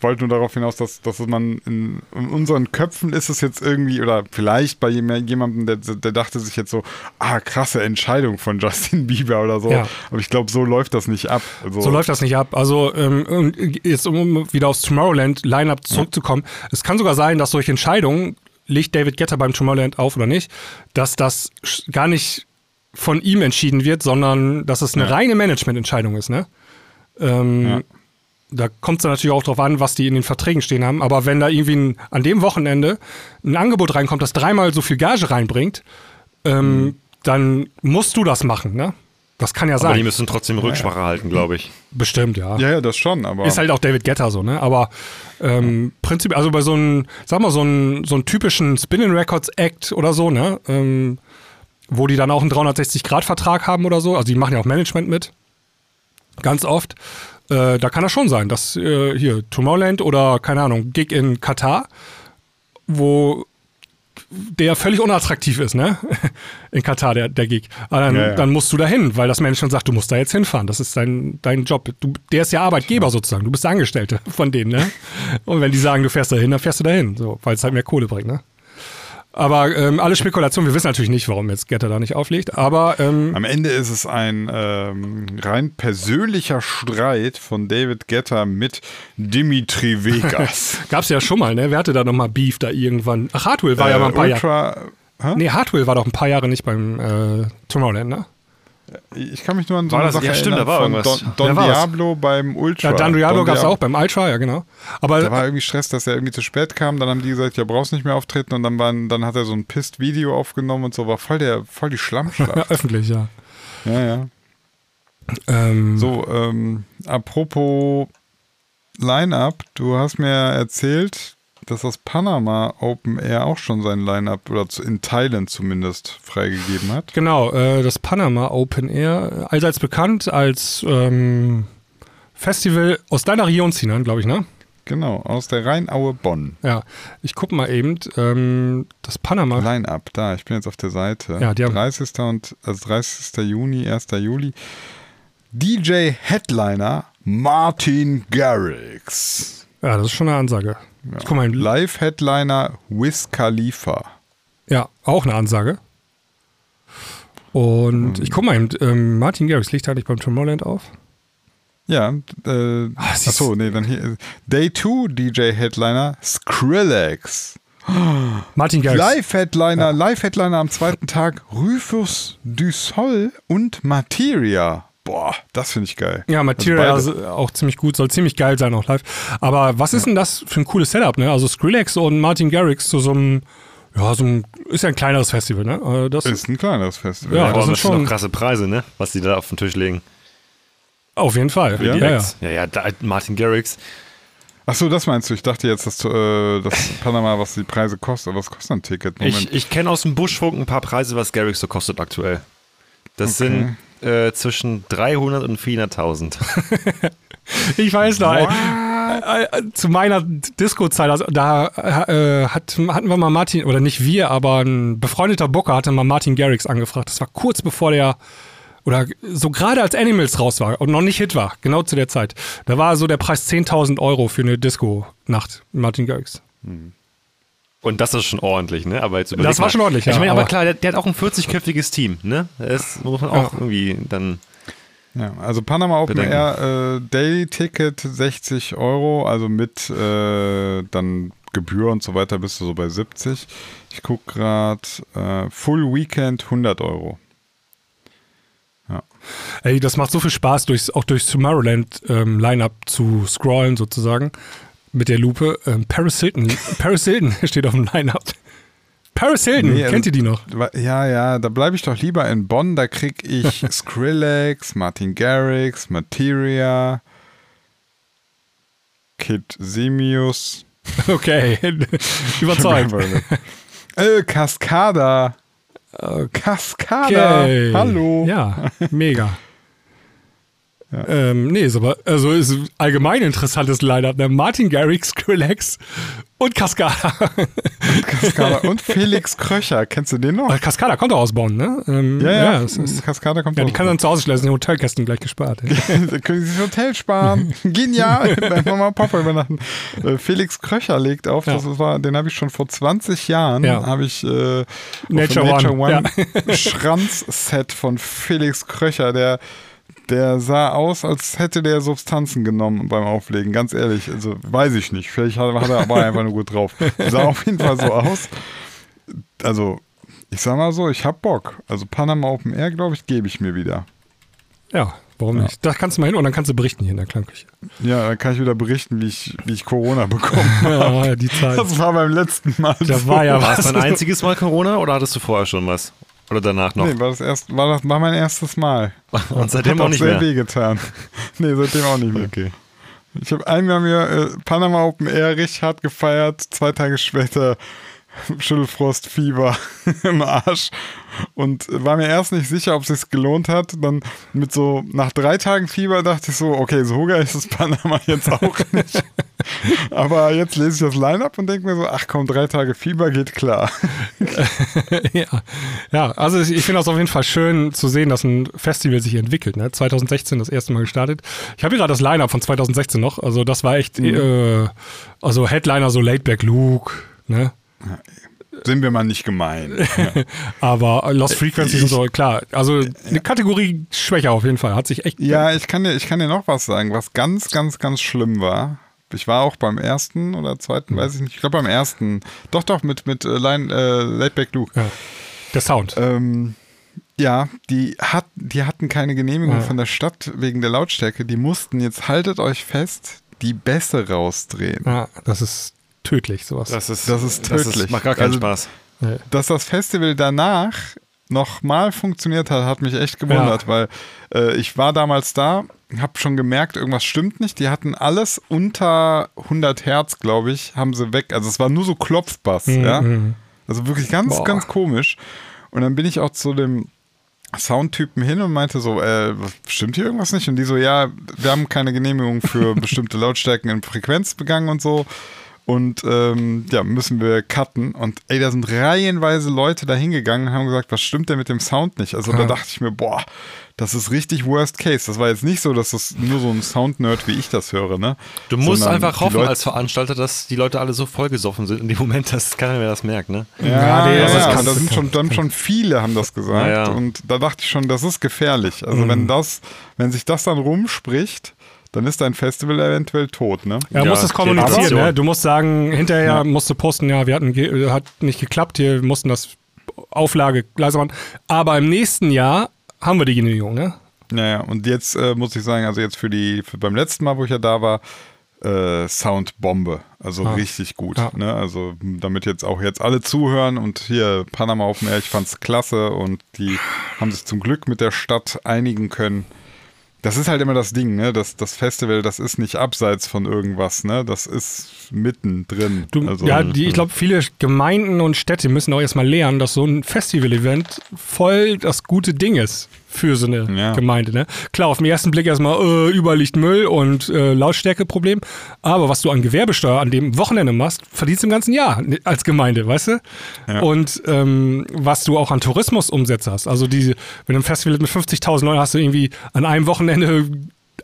wollte nur darauf hinaus, dass, dass man in, in unseren Köpfen ist es jetzt jetzt irgendwie, oder vielleicht bei jemandem, der, der dachte sich jetzt so, ah, krasse Entscheidung von Justin Bieber oder so. Ja. Aber ich glaube, so läuft das nicht ab. Also, so läuft das nicht ab. Also ähm, jetzt, um wieder aufs Tomorrowland-Line-Up zurückzukommen, ja. es kann sogar sein, dass solche Entscheidungen, legt David Getter beim Tomorrowland auf oder nicht, dass das gar nicht von ihm entschieden wird, sondern dass es eine ja. reine Managemententscheidung ist, ne? Ähm, ja da kommt es natürlich auch darauf an, was die in den Verträgen stehen haben. Aber wenn da irgendwie ein, an dem Wochenende ein Angebot reinkommt, das dreimal so viel Gage reinbringt, ähm, mhm. dann musst du das machen, ne? Das kann ja sein. Aber die müssen trotzdem Rücksprache ja. halten, glaube ich. Bestimmt, ja. Ja, ja, das schon, aber. Ist halt auch David Getter so, ne? Aber ähm, ja. Prinzip, also bei so einem, sag mal, so einem so einen typischen Spinning Records Act oder so, ne? Ähm, wo die dann auch einen 360-Grad-Vertrag haben oder so. Also die machen ja auch Management mit. Ganz oft. Äh, da kann das schon sein, dass äh, hier Tomorrowland oder, keine Ahnung, Gig in Katar, wo der völlig unattraktiv ist, ne? In Katar, der, der Gig. Dann, ja, ja. dann musst du da hin, weil das Menschen sagt, du musst da jetzt hinfahren. Das ist dein, dein Job. Du, der ist ja Arbeitgeber sozusagen. Du bist der Angestellte von denen, ne? Und wenn die sagen, du fährst da hin, dann fährst du da hin. So, weil es halt mehr Kohle bringt, ne? Aber ähm, alle Spekulationen, wir wissen natürlich nicht, warum jetzt Getter da nicht auflegt, aber ähm, am Ende ist es ein ähm, rein persönlicher Streit von David Getter mit Dimitri Vegas. Gab's ja schon mal, ne? Wer hatte da nochmal Beef da irgendwann? Ach, Hardwell war äh, ja mal ein paar Jahre. Nee, Hardwell war doch ein paar Jahre nicht beim äh, Tomorrowland, ne? Ich kann mich nur an so war eine Sache ja, stimmt, da war von irgendwas. Don, Don Diablo beim Ultra. Ja, Don Diablo gab es auch beim Ultra, ja genau. Aber da war irgendwie Stress, dass er irgendwie zu spät kam. Dann haben die gesagt, ja, brauchst nicht mehr auftreten. Und dann, waren, dann hat er so ein Pist-Video aufgenommen und so. War voll, der, voll die Schlammschlacht. Öffentlich, ja. Ja, ja. Ähm. So, ähm, apropos Line-Up. Du hast mir erzählt, dass das Panama Open Air auch schon sein Line-Up oder in Teilen zumindest freigegeben hat. Genau, äh, das Panama Open Air, allseits bekannt als ähm, Festival aus deiner Region, Sinan, glaube ich, ne? Genau, aus der Rheinaue Bonn. Ja, ich gucke mal eben, ähm, das Panama. Line-Up, da, ich bin jetzt auf der Seite. Ja, die haben- 30. und also 30. Juni, 1. Juli. DJ Headliner Martin Garrix. Ja, das ist schon eine Ansage. Ich guck mal, eben. Live-Headliner Wiz Khalifa. ja, auch eine Ansage. Und ich guck mal eben, ähm, Martin Garrix liegt da nicht beim Tomorrowland auf? Ja, äh, Ah, ist- achso, nee, dann hier. Day 2 DJ Headliner Skrillex. Martin Garrix. Live-Headliner, Live-Headliner am zweiten Tag Rufus du Sol und Materia. Boah, das finde ich geil. Ja, Also ist auch ziemlich gut, soll ziemlich geil sein auch live. Aber was ist denn das für ein cooles Setup, ne? Also Skrillex und Martin Garrix zu so einem, ja, so ein, ist ja ein kleineres Festival, ne? Äh, Das Ist ein kleineres Festival. Ja, Ja, das sind sind schon- noch krasse Preise, ne? Was die da auf den Tisch legen. auf jeden Fall. Ja? ja, ja. Ja, ja, da, Martin Garrix. Achso, das meinst du? Ich dachte jetzt, dass äh, das Panama, was die Preise kostet. Aber was kostet ein Ticket? Moment. Ich, ich kenne aus dem Buschfunk ein paar Preise, was Garrix so kostet aktuell. Das Okay. sind äh, zwischen 300 und 400.000. Ich weiß noch, äh, äh, zu meiner Disco-Zeit, also da äh, hat, hatten wir mal Martin, oder nicht wir, aber ein befreundeter Booker hatte mal Martin Garrix angefragt. Das war kurz bevor der, oder so gerade als Animals raus war und noch nicht Hit war, genau zu der Zeit. Da war so der Preis 10.000 Euro für eine Disco-Nacht Martin Garrix. Und das ist schon ordentlich, ne? Aber jetzt Das war mal. schon ordentlich, Ich ja, meine, aber aber- klar, der, der hat auch ein 40-köpfiges Team, ne? Das muss man auch Ja. irgendwie dann. Ja, also Panama Open Bedenken. Air äh, Daily Ticket 60 Euro, also mit äh, dann Gebühr und so weiter bist du so bei 70. Ich gucke gerade äh, Full Weekend 100 Euro. Ey, das macht so viel Spaß, durchs, auch durchs Tomorrowland ähm, Line-Up zu scrollen sozusagen mit der Lupe. Ähm, Paris Hilton, Paris Hilton steht auf dem Line-Up. Paris Hilton, Nee, also- kennt ihr die noch? Ja, ja, da bleibe ich doch lieber in Bonn, da krieg ich Skrillex, Martin Garrix, Materia, Kid Simius. Okay, überzeugt. äh, Cascada. Cascada. Okay. Hallo. Ja, mega. Ähm, nee, ist aber, also ist ein allgemein interessantes Line-Up. Ne? Martin Garrix, Skrillex und Cascada. Cascada. Und Felix Kröcher. Kennst du den noch? Cascada kommt auch aus Bonn, ne? Ähm, Ja, ja. es ist, Cascada kommt ja, die aus- kann dann zu Hause schließen, die Hotelkästen gleich gespart. da können Sie sich Hotel sparen. Genial. Mama und Papa übernachten. Äh, Felix Kröcher legt auf. Ja. Das war, den habe ich schon vor 20 Jahren. Ja. Habe ich äh, Nature Nature One, One Schranzset von Felix Kröcher. Der, der sah aus, als hätte der Substanzen genommen beim Auflegen. Ganz ehrlich. Also weiß ich nicht. Vielleicht hat, hat er aber einfach nur gut drauf. Sah auf jeden Fall so aus. Also ich sag mal so, ich hab Bock. Also Panama Open Air, glaube ich, gebe ich mir wieder. Ja, warum nicht? Da kannst du mal hin und dann kannst du berichten hier in der Klangküche. Ja, dann kann ich wieder berichten, wie ich, wie ich Corona bekomme. Ja, die Zeit. Das war beim letzten Mal. Da so. war ja War es was. dein einziges Mal Corona oder hattest du vorher schon was? Oder danach noch? Nee, war das erst, war das war mein erstes Mal. Und seitdem Hat auch nicht sehr mehr. wehgetan. Nee, seitdem auch nicht mehr. Okay. Ich habe einmal mir äh, Panama Open Air richtig hart gefeiert, zwei Tage später Schüttelfrost, Fieber im Arsch und war mir erst nicht sicher, ob es sich gelohnt hat. Dann mit so, nach drei Tagen Fieber dachte ich so, okay, so geil ist das Panama jetzt auch nicht. Aber jetzt lese ich das Line-Up und denke mir so, ach komm, drei Tage Fieber geht klar. ja. ja, also ich ich finde das auf jeden Fall schön zu sehen, dass ein Festival sich entwickelt. Ne? 2016 das erste Mal gestartet. Ich habe hier gerade das Line-Up von 2016 noch. Also das war echt, äh, also Headliner so Laidback Luke, ne? Sind wir mal nicht gemein. Aber Lost Frequencies und so, klar. Also eine Kategorie schwächer auf jeden Fall. Hat sich echt. Ja, ich kann, dir, ich kann dir noch was sagen, was ganz, ganz, ganz schlimm war. Ich war auch beim ersten oder zweiten, weiß ich nicht. Ich glaube beim ersten. Doch, doch, mit, mit äh, Line, äh, Laidback Luke. Ja. Der Sound. Ähm, ja, die, hat, die hatten keine Genehmigung Ja. von der Stadt wegen der Lautstärke. Die mussten, jetzt haltet euch fest, die Bässe rausdrehen. Ja, das ist tödlich, sowas. Das ist, Das ist Das tödlich. ist, macht gar keinen Also- Spaß. Dass das Festival danach nochmal funktioniert hat, hat mich echt gewundert, Ja. weil äh, ich war damals da, habe schon gemerkt, irgendwas stimmt nicht. Die hatten alles unter 100 Hertz, glaube ich, haben sie weg. Also es war nur so Klopfbass, ja. Mhm. Also wirklich ganz, Boah. ganz komisch. Und dann bin ich auch zu dem Soundtypen hin und meinte so, äh, stimmt hier irgendwas nicht? Und die so, ja, wir haben keine Genehmigung für bestimmte Lautstärken in Frequenz begangen und so. Und ähm, ja, müssen wir cutten. Und ey, da sind reihenweise Leute da hingegangen und haben gesagt, was stimmt denn mit dem Sound nicht? Also da dachte ich mir, boah, das ist richtig Worst Case. Das war jetzt nicht so, dass das nur so ein Sound-Nerd wie ich das höre, ne? Du musst Sondern einfach hoffen Leute- als Veranstalter, dass die Leute alle so vollgesoffen sind in dem Moment, dass keiner mehr das merkt, ne? Ja, Ja, nee, ja, das ja, da sind schon, dann schon viele haben das gesagt. Ja, ja. Und da dachte ich schon, das ist gefährlich. Also wenn das, wenn sich das dann rumspricht, dann ist dein Festival eventuell tot, ne? Ja, du Ja, musst es kommunizieren, ne? Du musst sagen, hinterher musst du posten, ja, wir hatten, ge- hat nicht geklappt, hier wir mussten das Auflage leiser machen. Aber im nächsten Jahr haben wir die Genehmigung, ne? Naja, und jetzt äh, muss ich sagen, also jetzt für die, für beim letzten Mal, wo ich ja da war, äh, Soundbombe. Also Ah. richtig gut. Ja. Ne? Also damit jetzt auch jetzt alle zuhören und hier Panama auf dem Air, ich fand's klasse und die haben sich zum Glück mit der Stadt einigen können. Das ist halt immer das Ding, ne? Das, das Festival, das ist nicht abseits von irgendwas, ne? Das ist mittendrin. Du, also, ja, die, ich glaube, viele Gemeinden und Städte müssen auch erstmal lernen, dass so ein Festival-Event voll das gute Ding ist für so eine Ja. Gemeinde. Ne? Klar, auf den ersten Blick erstmal äh, überall liegt Müll und äh, Lautstärkeproblem, aber was du an Gewerbesteuer an dem Wochenende machst, verdienst du im ganzen Jahr als Gemeinde, weißt du? Ja. Und ähm, was du auch an Tourismusumsätze hast, also diese, wenn du ein Festival mit 50.000 Leuten hast du irgendwie an einem Wochenende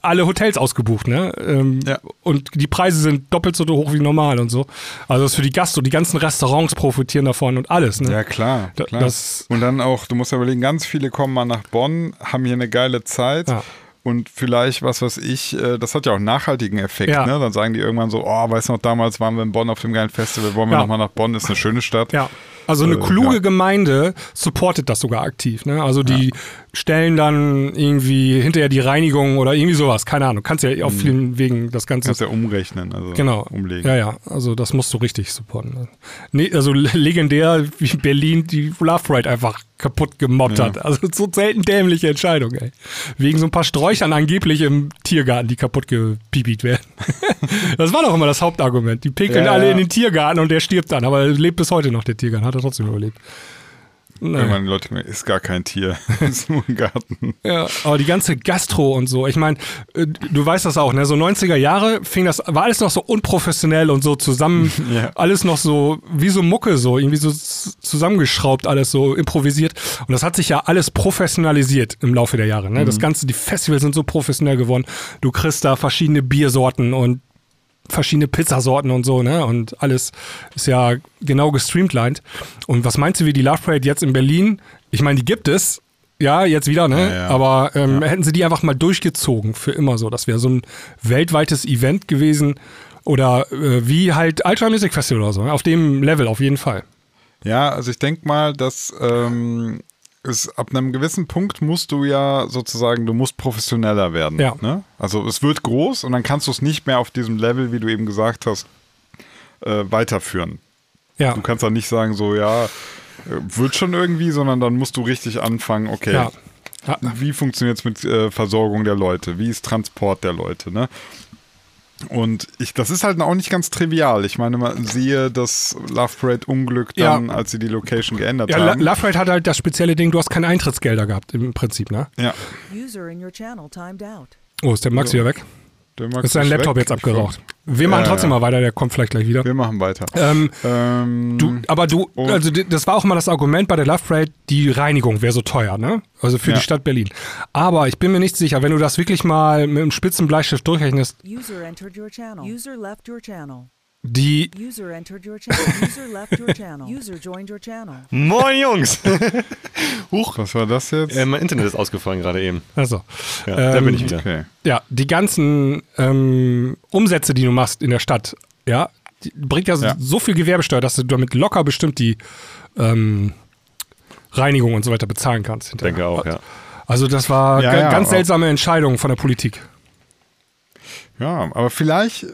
alle Hotels ausgebucht, ne? Ähm, Ja. Und die Preise sind doppelt so hoch wie normal und so. Also das ist für die Gastro, die ganzen Restaurants profitieren davon und alles, ne? Ja, klar. Klar. das- und dann auch, du musst ja überlegen, ganz viele kommen mal nach Bonn, haben hier eine geile Zeit. Ja. Und vielleicht, was weiß ich, äh, das hat ja auch einen nachhaltigen Effekt. Ja. Ne? Dann sagen die irgendwann so, oh, weißt du noch, damals waren wir in Bonn auf dem geilen Festival, wollen wir Ja. nochmal nach Bonn, ist eine schöne Stadt. Ja. Also eine Äh, kluge ja. Gemeinde supportet das sogar aktiv. Ne? Also die stellen dann irgendwie hinterher die Reinigung oder irgendwie sowas. Keine Ahnung. Kannst ja auf vielen Wegen das Ganze Kannst ja umrechnen, also Genau. umlegen. Ja, ja. Also das musst du richtig supporten. ne? Nee, also le- legendär, wie Berlin die Love Ride einfach kaputt gemobbt Ja. hat. Also so selten dämliche Entscheidung, ey. Wegen so ein paar Sträuchern angeblich im Tiergarten, die kaputt gepiepit werden. das war doch immer das Hauptargument. Die pinkeln Ja, alle in den Tiergarten und der stirbt dann. Aber er lebt bis heute noch, der Tiergarten. Hat er trotzdem überlebt. Naja. Irgendwann Leute, ist gar kein Tier, ist nur ein Garten. Ja, aber die ganze Gastro und so, ich meine, äh, du weißt das auch, ne? So 90er Jahre fing das, war alles noch so unprofessionell und so zusammen, Ja. alles noch so wie so Mucke, so irgendwie so zusammengeschraubt, alles so improvisiert. Und das hat sich ja alles professionalisiert im Laufe der Jahre. Ne? Das Ganze, die Festivals sind so professionell geworden. Du kriegst da verschiedene Biersorten und verschiedene Pizzasorten und so, ne? Und alles ist ja genau gestreamlined. Und was meinst du, wie die Love Parade jetzt in Berlin? Ich meine, die gibt es, ja, jetzt wieder, ne? Ja, ja. Aber ähm, hätten sie die einfach mal durchgezogen für immer so. Das wäre so ein weltweites Event gewesen. Oder äh, wie halt Ultra Music Festival oder so. ne? Auf dem Level auf jeden Fall. Ja, also ich denke mal, dass ähm, es ab einem gewissen Punkt musst du ja sozusagen, du musst professioneller werden. Ja. Ne? Also es wird groß und dann kannst du es nicht mehr auf diesem Level, wie du eben gesagt hast, äh, weiterführen. Ja. Du kannst dann nicht sagen, so ja, äh, wird schon irgendwie, sondern dann musst du richtig anfangen, okay. Ja. Wie funktioniert es mit äh, Versorgung der Leute? Wie ist Transport der Leute? Ne? Und ich, das ist halt auch nicht ganz trivial. Ich meine, man siehe das Love Parade Unglück Ja. dann, als sie die Location geändert Ja, La- haben. Love Ride hat halt das spezielle Ding, du hast keine Eintrittsgelder gehabt im Prinzip, ne? ja, User in your channel timed out. Oh, ist der Max wieder weg? der Max Ist sein ist Laptop weg. jetzt abgeraucht. Wir machen Ja, trotzdem ja. mal weiter, der kommt vielleicht gleich wieder. Wir machen weiter. Ähm, Ähm, Du, aber du, also das war auch mal das Argument bei der Love Parade, die Reinigung wäre so teuer, ne? Also für Ja. die Stadt Berlin. Aber ich bin mir nicht sicher, wenn du das wirklich mal mit einem spitzen Bleistift durchrechnest, User entered your channel. User left your channel. Die, User entered your channel. User left your channel. User joined your channel. Moin Jungs! Huch, was war das jetzt? äh, mein Internet ist ausgefallen gerade eben. also, Ja, da Ähm, bin ich wieder. okay. ja, die ganzen ähm, Umsätze, die du machst in der Stadt, ja, die bringt ja, so- Ja. so viel Gewerbesteuer, dass du damit locker bestimmt die ähm, Reinigung und so weiter bezahlen kannst. Ich hinterher. denke auch, ja. Also das war Ja, ja, ganz auch. seltsame Entscheidung von der Politik. Ja, aber vielleicht äh,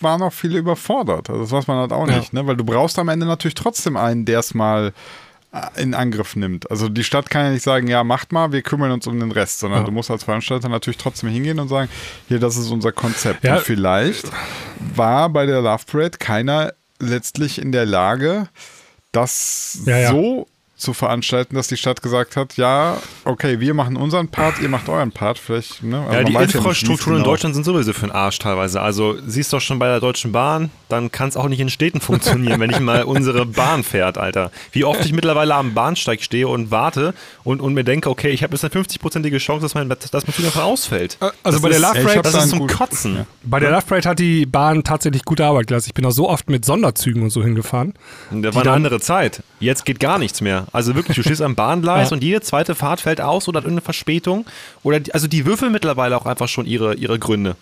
waren auch viele überfordert. Also das weiß man halt auch Ja. nicht, ne? Weil du brauchst am Ende natürlich trotzdem einen, der es mal äh, in Angriff nimmt. Also die Stadt kann ja nicht sagen, ja, macht mal, wir kümmern uns um den Rest, sondern Ja. du musst als Veranstalter natürlich trotzdem hingehen und sagen, hier, das ist unser Konzept. Ja. Und vielleicht war bei der Love Parade keiner letztlich in der Lage, das ja. so zu veranstalten, dass die Stadt gesagt hat, ja, okay, wir machen unseren Part, ihr macht euren Part, vielleicht. Ne? Also Ja, die Infrastrukturen in genau- Deutschland sind sowieso für den Arsch teilweise. Also siehst doch schon bei der Deutschen Bahn, dann kann es auch nicht in Städten funktionieren, wenn ich mal unsere Bahn fährt, Alter. Wie oft ich mittlerweile am Bahnsteig stehe und warte und, und mir denke, okay, ich habe jetzt eine 50-prozentige Chance, dass mein, dass mein Zug einfach ausfällt. Äh, also das bei der ist, Love Parade, das da ist zum Kotzen. ja. bei der Love Parade hat die Bahn tatsächlich gute Arbeit geleistet. Ich bin auch so oft mit Sonderzügen und so hingefahren. Da Die war eine andere Zeit. Jetzt geht gar nichts mehr. Also wirklich, du stehst am Bahngleis Ja. und jede zweite Fahrt fällt aus oder hat irgendeine Verspätung. Oder die, also die würfeln mittlerweile auch einfach schon ihre, ihre Gründe.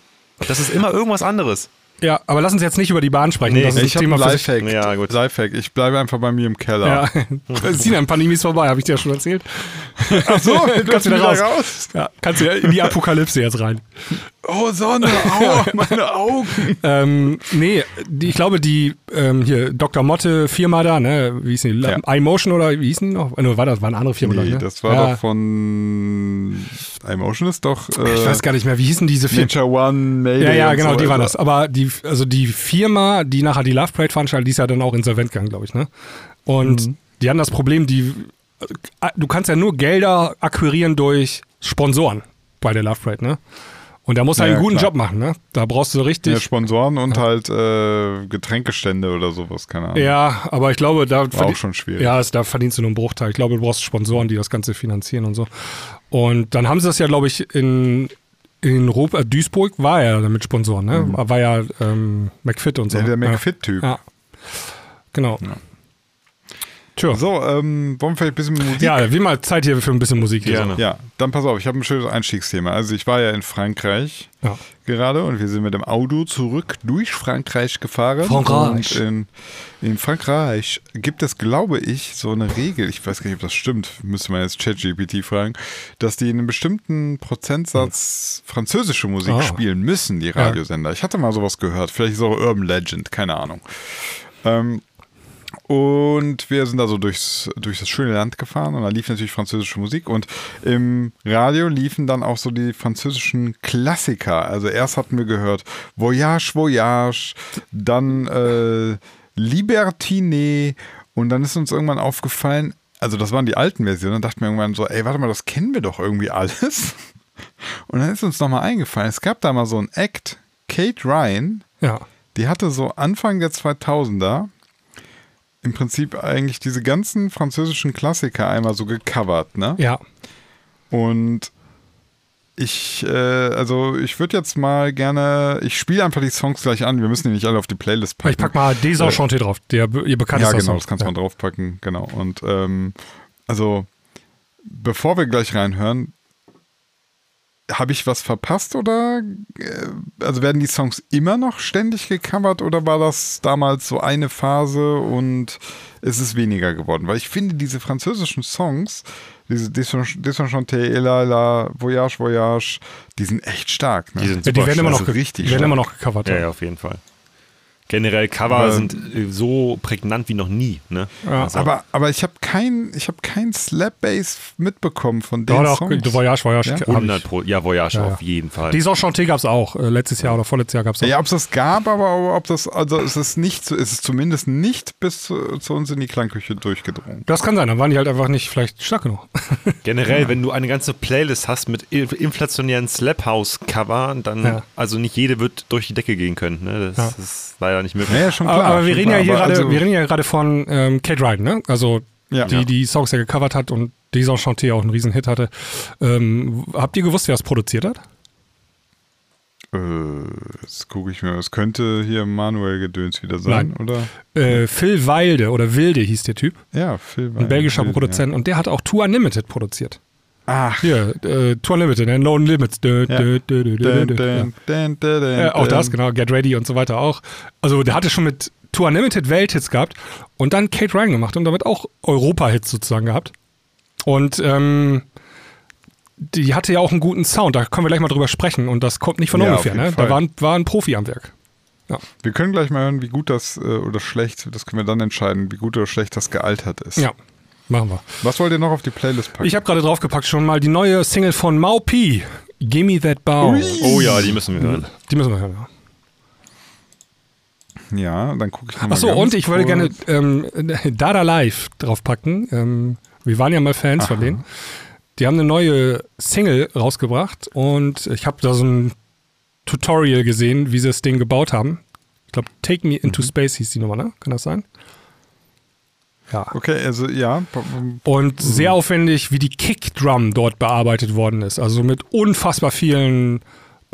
Das ist immer irgendwas anderes. Ja, aber lass uns jetzt nicht über die Bahn sprechen. Nee, das ist Ich habe. Lifehack. Ja, gut. Lifehack. Ich bleibe einfach bei mir im Keller. Ja, Sinan, Pandemie ist vorbei, habe ich dir ja schon erzählt. Ach so, du kannst wieder wieder raus. Ja, kannst du ja in die Apokalypse jetzt rein. Oh, Sonne, aua, meine Augen. Ähm, nee, die, ich glaube, die ähm, hier Dr. Motte Firma da, ne, wie hieß die? Ja. iMotion oder wie hieß die noch? Äh, war das war eine andere Firma, Nee, ich, ne? das war ja, doch von iMotion ist doch äh, Ich weiß gar nicht mehr, wie hießen diese Firmen? Nature One, Mayday Ja, ja, genau, so die waren das. Aber die, also die Firma, die nachher die Love Parade veranstaltet, die ist ja dann auch insolvent gegangen, glaube ich, ne? Und Mhm. die hatten das Problem, die, äh, du kannst ja nur Gelder akquirieren durch Sponsoren bei der Love Parade, ne? Und da musst du Ja, halt einen ja, guten klar. Job machen, ne? Da brauchst du richtig. Ja, Sponsoren und halt äh, Getränkestände oder sowas, keine Ahnung. Ja, aber ich glaube, da War auch schon schwierig. Ja, da verdienst du nur einen Bruchteil. Ich glaube, du brauchst Sponsoren, die das Ganze finanzieren und so. Und dann haben sie das ja, glaube ich, in, in Rup äh, Duisburg war ja mit Sponsoren, ne? War ja ähm, McFit und so. Mhm. Ja, der Ja. McFit-Typ. Ja. Genau. Tja. So, ähm, wollen wir vielleicht ein bisschen Musik? Ja, wie mal Zeit hier für ein bisschen Musik. Gerne. So. Ja, dann pass auf, ich habe ein schönes Einstiegsthema. Also ich war ja in Frankreich Ja. gerade und wir sind mit dem Auto zurück durch Frankreich gefahren. Frankreich. Und in, in Frankreich gibt es, glaube ich, so eine Regel, ich weiß gar nicht, ob das stimmt, müsste man jetzt ChatGPT fragen, dass die in einem bestimmten Prozentsatz französische Musik Ah. spielen müssen, die Radiosender. Ich hatte mal sowas gehört, vielleicht ist es auch Urban Legend, keine Ahnung. Ähm, und wir sind also durchs, durch das schöne Land gefahren und da lief natürlich französische Musik und im Radio liefen dann auch so die französischen Klassiker. Also erst hatten wir gehört Voyage, Voyage, dann äh, Libertine und dann ist uns irgendwann aufgefallen, also das waren die alten Versionen, dann dachten wir irgendwann so, ey, warte mal, das kennen wir doch irgendwie alles. Und dann ist uns nochmal eingefallen, es gab da mal so ein Act, Kate Ryan, ja. die hatte so Anfang der 2000er im Prinzip eigentlich diese ganzen französischen Klassiker einmal so gecovert, ne? Ja. Und ich, äh, also ich würde jetzt mal gerne, ich spiele einfach die Songs gleich an. Wir müssen die nicht alle auf die Playlist packen. Ich pack mal Desenchanté drauf, der ihr Ja, bekanntester genau, Song. das kannst du ja. mal draufpacken, genau. Und ähm, also, bevor wir gleich reinhören, habe ich was verpasst oder äh, also werden die Songs immer noch ständig gecovert oder war das damals so eine Phase und es ist weniger geworden? Weil ich finde diese französischen Songs, diese Desenchanté, La La, Voyage, Voyage, die sind echt stark. Ne? Die sind Ja, die werden immer noch, also richtig die werden stark. immer noch gecovert. Ja, ja, auf jeden Fall. Generell Cover Aber- sind äh, so prägnant wie noch nie. Ne? Ja, Also, Aber, aber ich habe kein, ich hab kein Slap-Bass mitbekommen von den Doch, doch, Songs. De Voyage, Voyage. Ja? hab 100 ich. Pro, ja, Voyage Ja, ja. auf jeden Fall. Desenchanté gab es auch. Äh, letztes Jahr oder vorletztes Jahr gab es auch. Ja, ob es das gab, aber ob das, also es ist nicht, so- es ist zumindest nicht bis zu, zu uns in die Klangküche durchgedrungen. Das kann sein, dann waren die halt einfach nicht vielleicht stark genug. Generell, wenn du eine ganze Playlist hast mit inflationären Slap House Cover, dann, Ja. also nicht jede wird durch die Decke gehen können. Ne? Das Ja. ist leider nicht möglich. Ja, ja, schon aber, klar. aber wir schon reden ja klar. hier Aber gerade, also- wir reden ja gerade von ähm, Kate Ryan, ne? Also Ja. die Ja. die Songs ja gecovert hat und Desenchanté auch einen riesen Hit hatte. Ähm, habt ihr gewusst, wer das produziert hat? Äh, jetzt gucke ich mir, es könnte hier Manuel Gedöns wieder sein, Nein. oder? Äh, Phil Wilde oder Wilde hieß der Typ, Ja, Phil ein belgischer Produzent und der hat auch Tour Unlimited produziert. Ja. Ach, Hier, äh, Tour Unlimited, ne? No Limits. Dö, Ja. dö, dö, ja. auch das, genau, Get Ready und so weiter auch. Also der hatte schon mit Tour Unlimited Welthits gehabt und dann Kate Ryan gemacht und damit auch Europa-Hits sozusagen gehabt. Und ähm, die hatte ja auch einen guten Sound, da können wir gleich mal drüber sprechen und das kommt nicht von Ja, ungefähr, ne? Da war ein, war ein Profi am Werk. Wir können gleich mal hören, wie gut das äh, oder schlecht, das können wir dann entscheiden, wie gut oder schlecht das gealtert ist. Ja, machen wir. Was wollt ihr noch auf die Playlist packen? Ich habe gerade draufgepackt schon mal die neue Single von Mau P. Gimme That Bow. Oh ja, die müssen wir hören. Die müssen wir hören, ja. Ja, dann gucke ich nochmal. Achso, und ich wollte gerne ähm, Dada Live draufpacken. Ähm, wir waren ja mal Fans von Aha. denen. Die haben eine neue Single rausgebracht und ich habe da so ein Tutorial gesehen, wie sie das Ding gebaut haben. Ich glaube, Take Me Into Space hieß die Nummer, ne? Kann das sein? Ja. Okay, also ja. Und sehr aufwendig, wie die Kickdrum dort bearbeitet worden ist. Also mit unfassbar vielen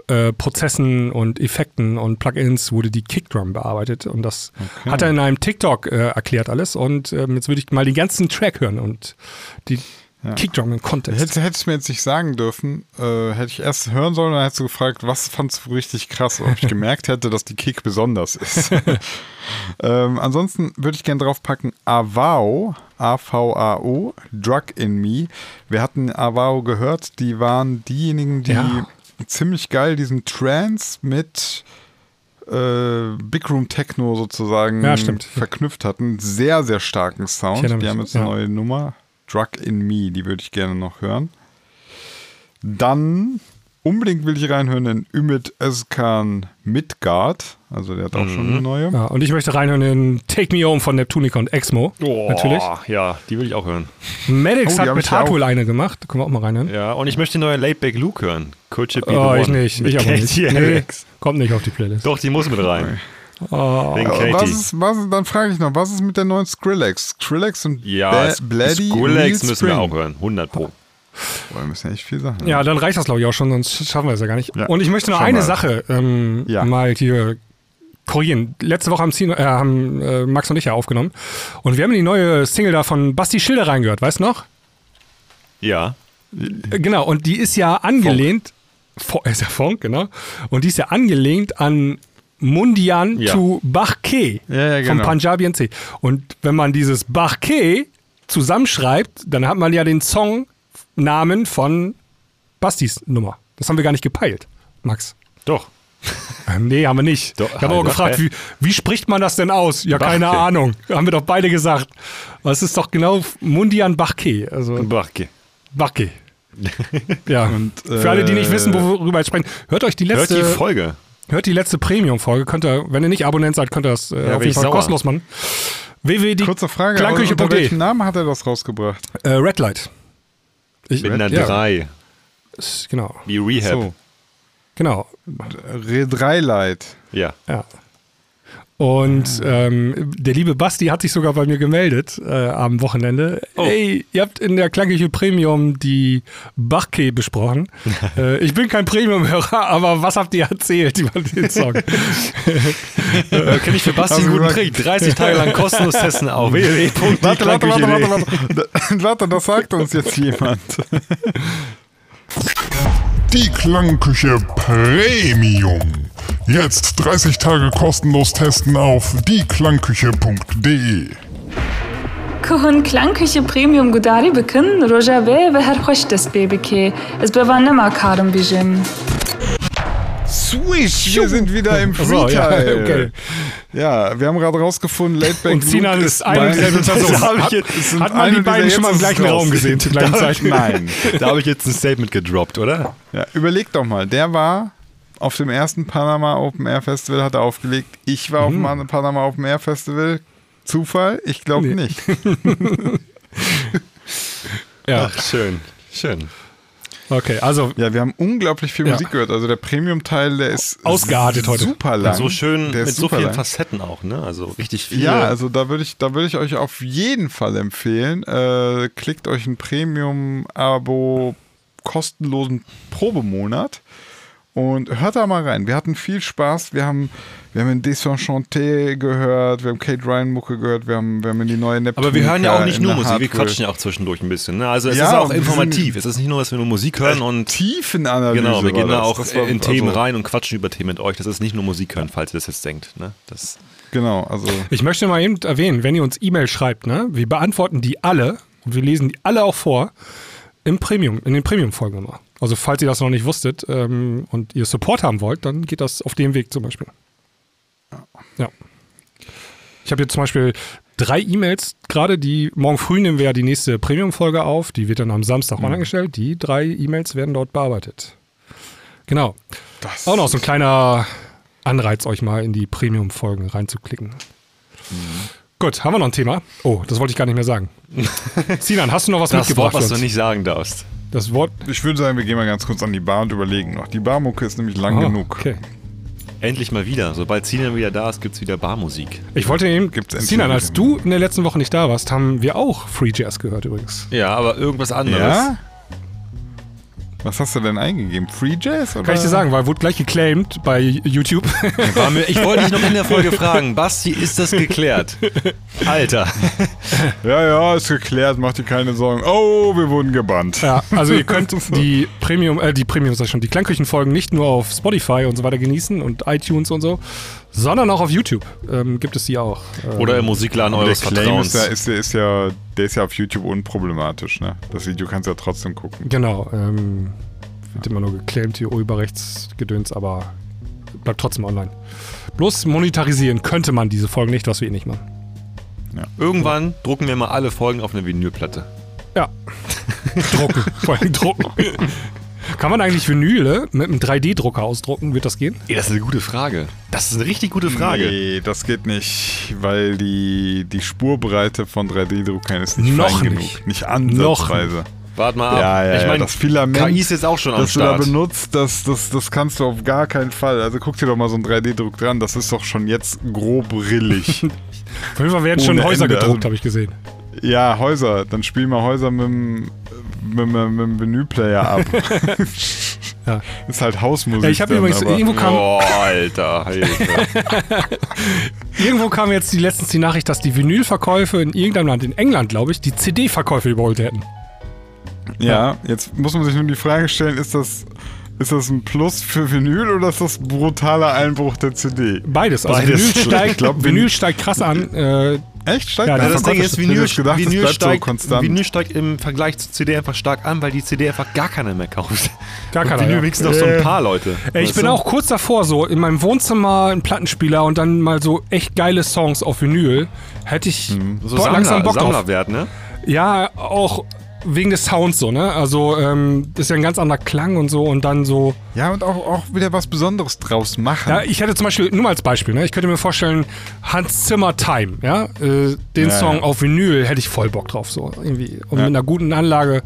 äh, Prozessen und Effekten und Plugins wurde die Kickdrum bearbeitet. Und das hat er in einem TikTok äh, erklärt alles. Und ähm, jetzt würde ich mal den ganzen Track hören und die Kickdrum im Kontext. Hättest hättest du mir jetzt nicht sagen dürfen, äh, hätte ich erst hören sollen, dann hättest du gefragt, was fandst du richtig krass, ob ich gemerkt hätte, dass die Kick besonders ist. ähm, ansonsten würde ich gerne draufpacken Avao, A-V-A-O, Drug in Me. Wir hatten Avao gehört, die waren diejenigen, die Ja. ziemlich geil diesen Trance mit äh, Big Room Techno sozusagen Ja, verknüpft hatten. Sehr, sehr starken Ich Sound. Die haben jetzt eine ja. neue Nummer. Drug in Me, die würde ich gerne noch hören. Dann unbedingt will ich reinhören in Ümit Özkan Midgard. Also der hat auch schon eine neue. Ja, und ich möchte reinhören in Take Me Home von Neptunica und Exmo. Natürlich. Ja, die will ich auch hören. Maddox Oh, hat mit Hardwell eine gemacht. Da können wir auch mal reinhören. Ja, und ich möchte die neue Laidback Luke hören. Could Be Oh, the ich One? nicht. Ich aber nicht. Nee, kommt nicht auf die Playlist. Doch, die muss mit rein. Oh. Was ist, was, ist- dann frage ich noch, was ist mit der neuen Skrillex? Skrillex und Ja, Ba- Bloody Skrillex Real müssen wir Spring. auch hören. 100 Pro. Boah, wir müssen echt viel Sachen. Ja, dann reicht das, glaube ich, auch schon, sonst schaffen wir es ja gar nicht. Ja. Und ich möchte noch eine mal. Sache ähm, Ja. mal hier korrigieren. Letzte Woche haben, Zino, äh, haben äh, Max und ich ja aufgenommen. Und wir haben die neue Single da von Basti Schilder reingehört, weißt du noch? Ja. Äh, Genau, und die ist ja angelehnt, Fo- ist ja Funk, genau. Und die ist ja angelehnt an Mundian Ja. to Bachke Ja, ja, vom genau. Punjabi NC. Und wenn man dieses Bachke zusammenschreibt, dann hat man ja den Songnamen von Bastis Nummer. Das haben wir gar nicht gepeilt, Max. Doch. Ähm, nee, haben wir nicht. Doch, ich habe aber Alter, gefragt, hä? wie, wie spricht man das denn aus? Ja, keine Bachke. Ahnung. Haben wir doch beide gesagt. Aber es ist doch genau Mundian Bachke. Also Bachke. Bachke. Ja. Und, Für alle, die nicht äh, wissen, worüber wir sprechen, hört euch die Hört letzte, die Folge. Hört die letzte Premium-Folge. Könnt ihr, wenn ihr nicht Abonnent seid, könnt ihr das äh, bin auf jeden Fall sauer. kostenlos machen. www. Kurze Frage, Klangküche.de. unter welchem Namen hat er das rausgebracht? Äh, Red Light. Ich, Mit einer ja, 3. ist- Genau, Wie Rehab. So, genau. Re 3 Light. Ja. Ja. Und ähm, der liebe Basti hat sich sogar bei mir gemeldet äh, am Wochenende. Oh. Ey, ihr habt in der Klangküche Premium die Bachke besprochen. äh, ich bin kein Premium-Hörer, aber was habt ihr erzählt über den Song? Äh, Kenn ich für Basti einen guten Trick. 30 Tage lang kostenlos testen auf www. Warte, warte, warte, warte, warte. Warte, das sagt uns jetzt jemand. Die Klangküche Premium. Jetzt 30 Tage kostenlos testen auf dieklangküche.de. Kuhn Klangküche Premium gudari bikin, Roger ve ve her hoş dest bebeke. Es bevan nema karım bijim. Swish, wir sind wieder im Ach so, ja, okay. Ja, wir haben gerade rausgefunden, Laidback Und Sinan Luke ist ein und dieselbe Person. Hat- jetzt- hat man eine die beiden schon mal im gleichen Raum gesehen zur gleichen Zeit? Nein. Da habe ich jetzt ein Statement gedroppt, oder? Ja, überleg doch mal, der war auf dem ersten Panama Open Air Festival, hat er aufgelegt. Ich war Mhm. auf dem Panama Open Air Festival. Zufall? Ich glaube Nee. nicht. Ja, Ach, schön. Schön. Okay, also Ja, wir haben unglaublich viel Ja. Musik gehört. Also der Premium-Teil, der ist Ausgeartet heute. super lang. So schön der mit so vielen lang. Facetten auch, ne? Also richtig viele. Ja, also da würde ich, da würde ich euch auf jeden Fall empfehlen. Äh, klickt euch ein Premium-Abo kostenlosen Probemonat und hört da mal rein. Wir hatten viel Spaß. Wir haben, wir haben in Desenchanté gehört, wir haben Kate Ryan Mucke gehört, wir haben, wir haben in die neue Neptunica Aber wir hören ja auch nicht nur Musik, wir Hardware. quatschen ja auch zwischendurch ein bisschen. Ne? Also es Ja, ist auch wir informativ. Es ist nicht nur, dass wir nur Musik hören und Tiefenanalyse. genau, wir gehen da auch war- in Themen also, rein und quatschen über Themen mit euch. Das ist nicht nur Musik hören, falls ihr das jetzt denkt. Ne? Das, Genau, also Ich möchte mal eben erwähnen, wenn ihr uns E-Mail schreibt, ne, wir beantworten die alle und wir lesen die alle auch vor im Premium, in den Premium-Folgen immer. Also falls ihr das noch nicht wusstet ähm, und ihr Support haben wollt, dann geht das auf dem Weg zum Beispiel. Ja. Ich habe jetzt zum Beispiel drei E-Mails gerade, die morgen früh nehmen wir ja die nächste Premium-Folge auf. Die wird dann am Samstag online gestellt. Die drei E-Mails werden dort bearbeitet. Genau. das Auch noch so ein kleiner Anreiz, euch mal in die Premium-Folgen reinzuklicken. Gut, haben wir noch ein Thema? Oh, das wollte ich gar nicht mehr sagen. Sinan, hast du noch was Das mitgebracht? Wort, was du nicht sagen darfst. Das Wort. Ich würde sagen, wir gehen mal ganz kurz an die Bar und überlegen noch. Die Barmucke ist nämlich lang Ah, genug. Okay. Endlich mal wieder. Sobald Sinan wieder da ist, gibt es wieder Barmusik. Ich wollte eben, Gibt's endlich Sinan, als du in der letzten Woche nicht da warst, haben wir auch Free Jazz gehört übrigens. Ja, aber irgendwas anderes. Ja? Was hast du denn eingegeben? Free Jazz? Oder? Kann ich dir sagen, weil wurde gleich geclaimed bei YouTube. War mir, ich wollte dich noch in der Folge fragen, Basti, ist das geklärt? Alter. Ja, ja, ist geklärt, mach dir keine Sorgen. Oh, wir wurden gebannt. ja, also ihr könnt die Premium, äh, die Premium, sag ich schon, die Klangküchenfolgen nicht nur auf Spotify und so weiter genießen und iTunes und so, sondern auch auf YouTube ähm, gibt es die auch. Ähm, Oder im Musikladen der eures Claim Vertrauens. ist ja, ist, ist ja, der ist ja auf YouTube unproblematisch, ne? Das Video kannst du ja trotzdem gucken. Genau, ähm, wird immer nur geclaimed, hier Urheberrechtsgedöns, aber bleibt trotzdem online. Bloß monetarisieren könnte man diese Folgen nicht, was wir eh nicht machen. Irgendwann drucken wir mal alle Folgen auf eine Vinylplatte. Ja. drucken, vor allem drucken. Kann man eigentlich Vinyle mit einem 3D-Drucker ausdrucken? Wird das gehen? Ey, das ist eine gute Frage. Das ist eine richtig gute Frage. Nee, das geht nicht, weil die, die Spurbreite von 3D-Druckern ist nicht Noch fein nicht. genug. Nicht ansatzweise. Warte mal ab. Ja, ja, ich meine, das Filament, KI ist jetzt auch schon am das du da benutzt, das, das, das kannst du auf gar keinen Fall. Also guck dir doch mal so einen 3D-Druck dran, das ist doch schon jetzt grob rillig. Auf jeden Fall werden schon Häuser Ende, gedruckt, also- habe ich gesehen. ja, Häuser, dann spiel mal Häuser mit dem, mit, dem- mit dem Vinylplayer ab. Ja. Ist halt Hausmusik. Ja, ich habe übrigens, aber- irgendwo kam, Oh, Alter, Hilfe. irgendwo kam jetzt die letztens die Nachricht, dass die Vinylverkäufe in irgendeinem Land, in England glaube ich, die CD-Verkäufe überholt hätten. Ja, jetzt muss man sich nur die Frage stellen, ist das, ist das ein Plus für Vinyl oder ist das brutaler Einbruch der CD? Beides. Also Beides. Vinyl, steigt, Ich glaub, Vinyl Vin- steigt krass an. Äh, Echt? Steigt Ja, das Ding ist, Vinyl, gedacht, Vinyl, bleibt so steigt, konstant. Vinyl steigt im Vergleich zu CD einfach stark an, weil die CD einfach gar keiner mehr kauft. Gar keiner, Vinyl wenigstens noch so ein paar Leute. Ey, ich bin du? auch kurz davor, so in meinem Wohnzimmer einen Plattenspieler und dann mal so echt geile Songs auf Vinyl. Hätte ich so boah, langsam Sammler, Bock drauf. Sammlerwert, ne? Ja, auch wegen des Sounds so, ne? Also, ähm, das ist ja ein ganz anderer Klang und so und dann so. Ja, und auch, auch wieder was Besonderes draus machen. Ja, ich hätte zum Beispiel, nur mal als Beispiel, ne? Ich könnte mir vorstellen, Hans Zimmer Time, ja? Äh, den Ja, Song ja. auf Vinyl hätte ich voll Bock drauf, so irgendwie. Und Ja. mit einer guten Anlage.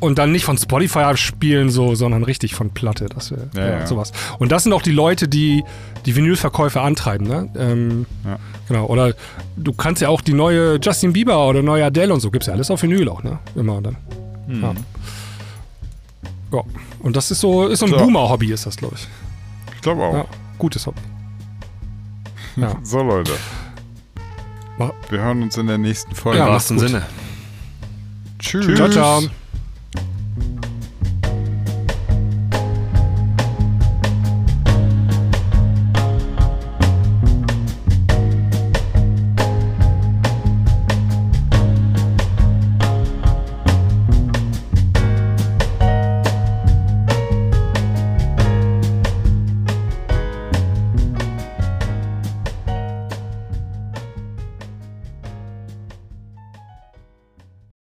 Und dann nicht von Spotify abspielen, so, sondern richtig von Platte. Das wäre Ja, ja, sowas. Und das sind auch die Leute, die die Vinylverkäufe antreiben, ne? Ähm, Ja. Genau. Oder du kannst ja auch die neue Justin Bieber oder neue Adele und so, gibt's ja alles auf Vinyl auch, ne? Immer dann. Hm. Ja. ja. Und das ist so, ist so ein. Boomer-Hobby, ist das, glaube ich. ich glaube auch. Ja. Gutes Hobby. Ja. So, Leute. Wir hören uns in der nächsten Folge. Ja, Im wahrsten. Sinne. Tschüss. Ciao, ciao.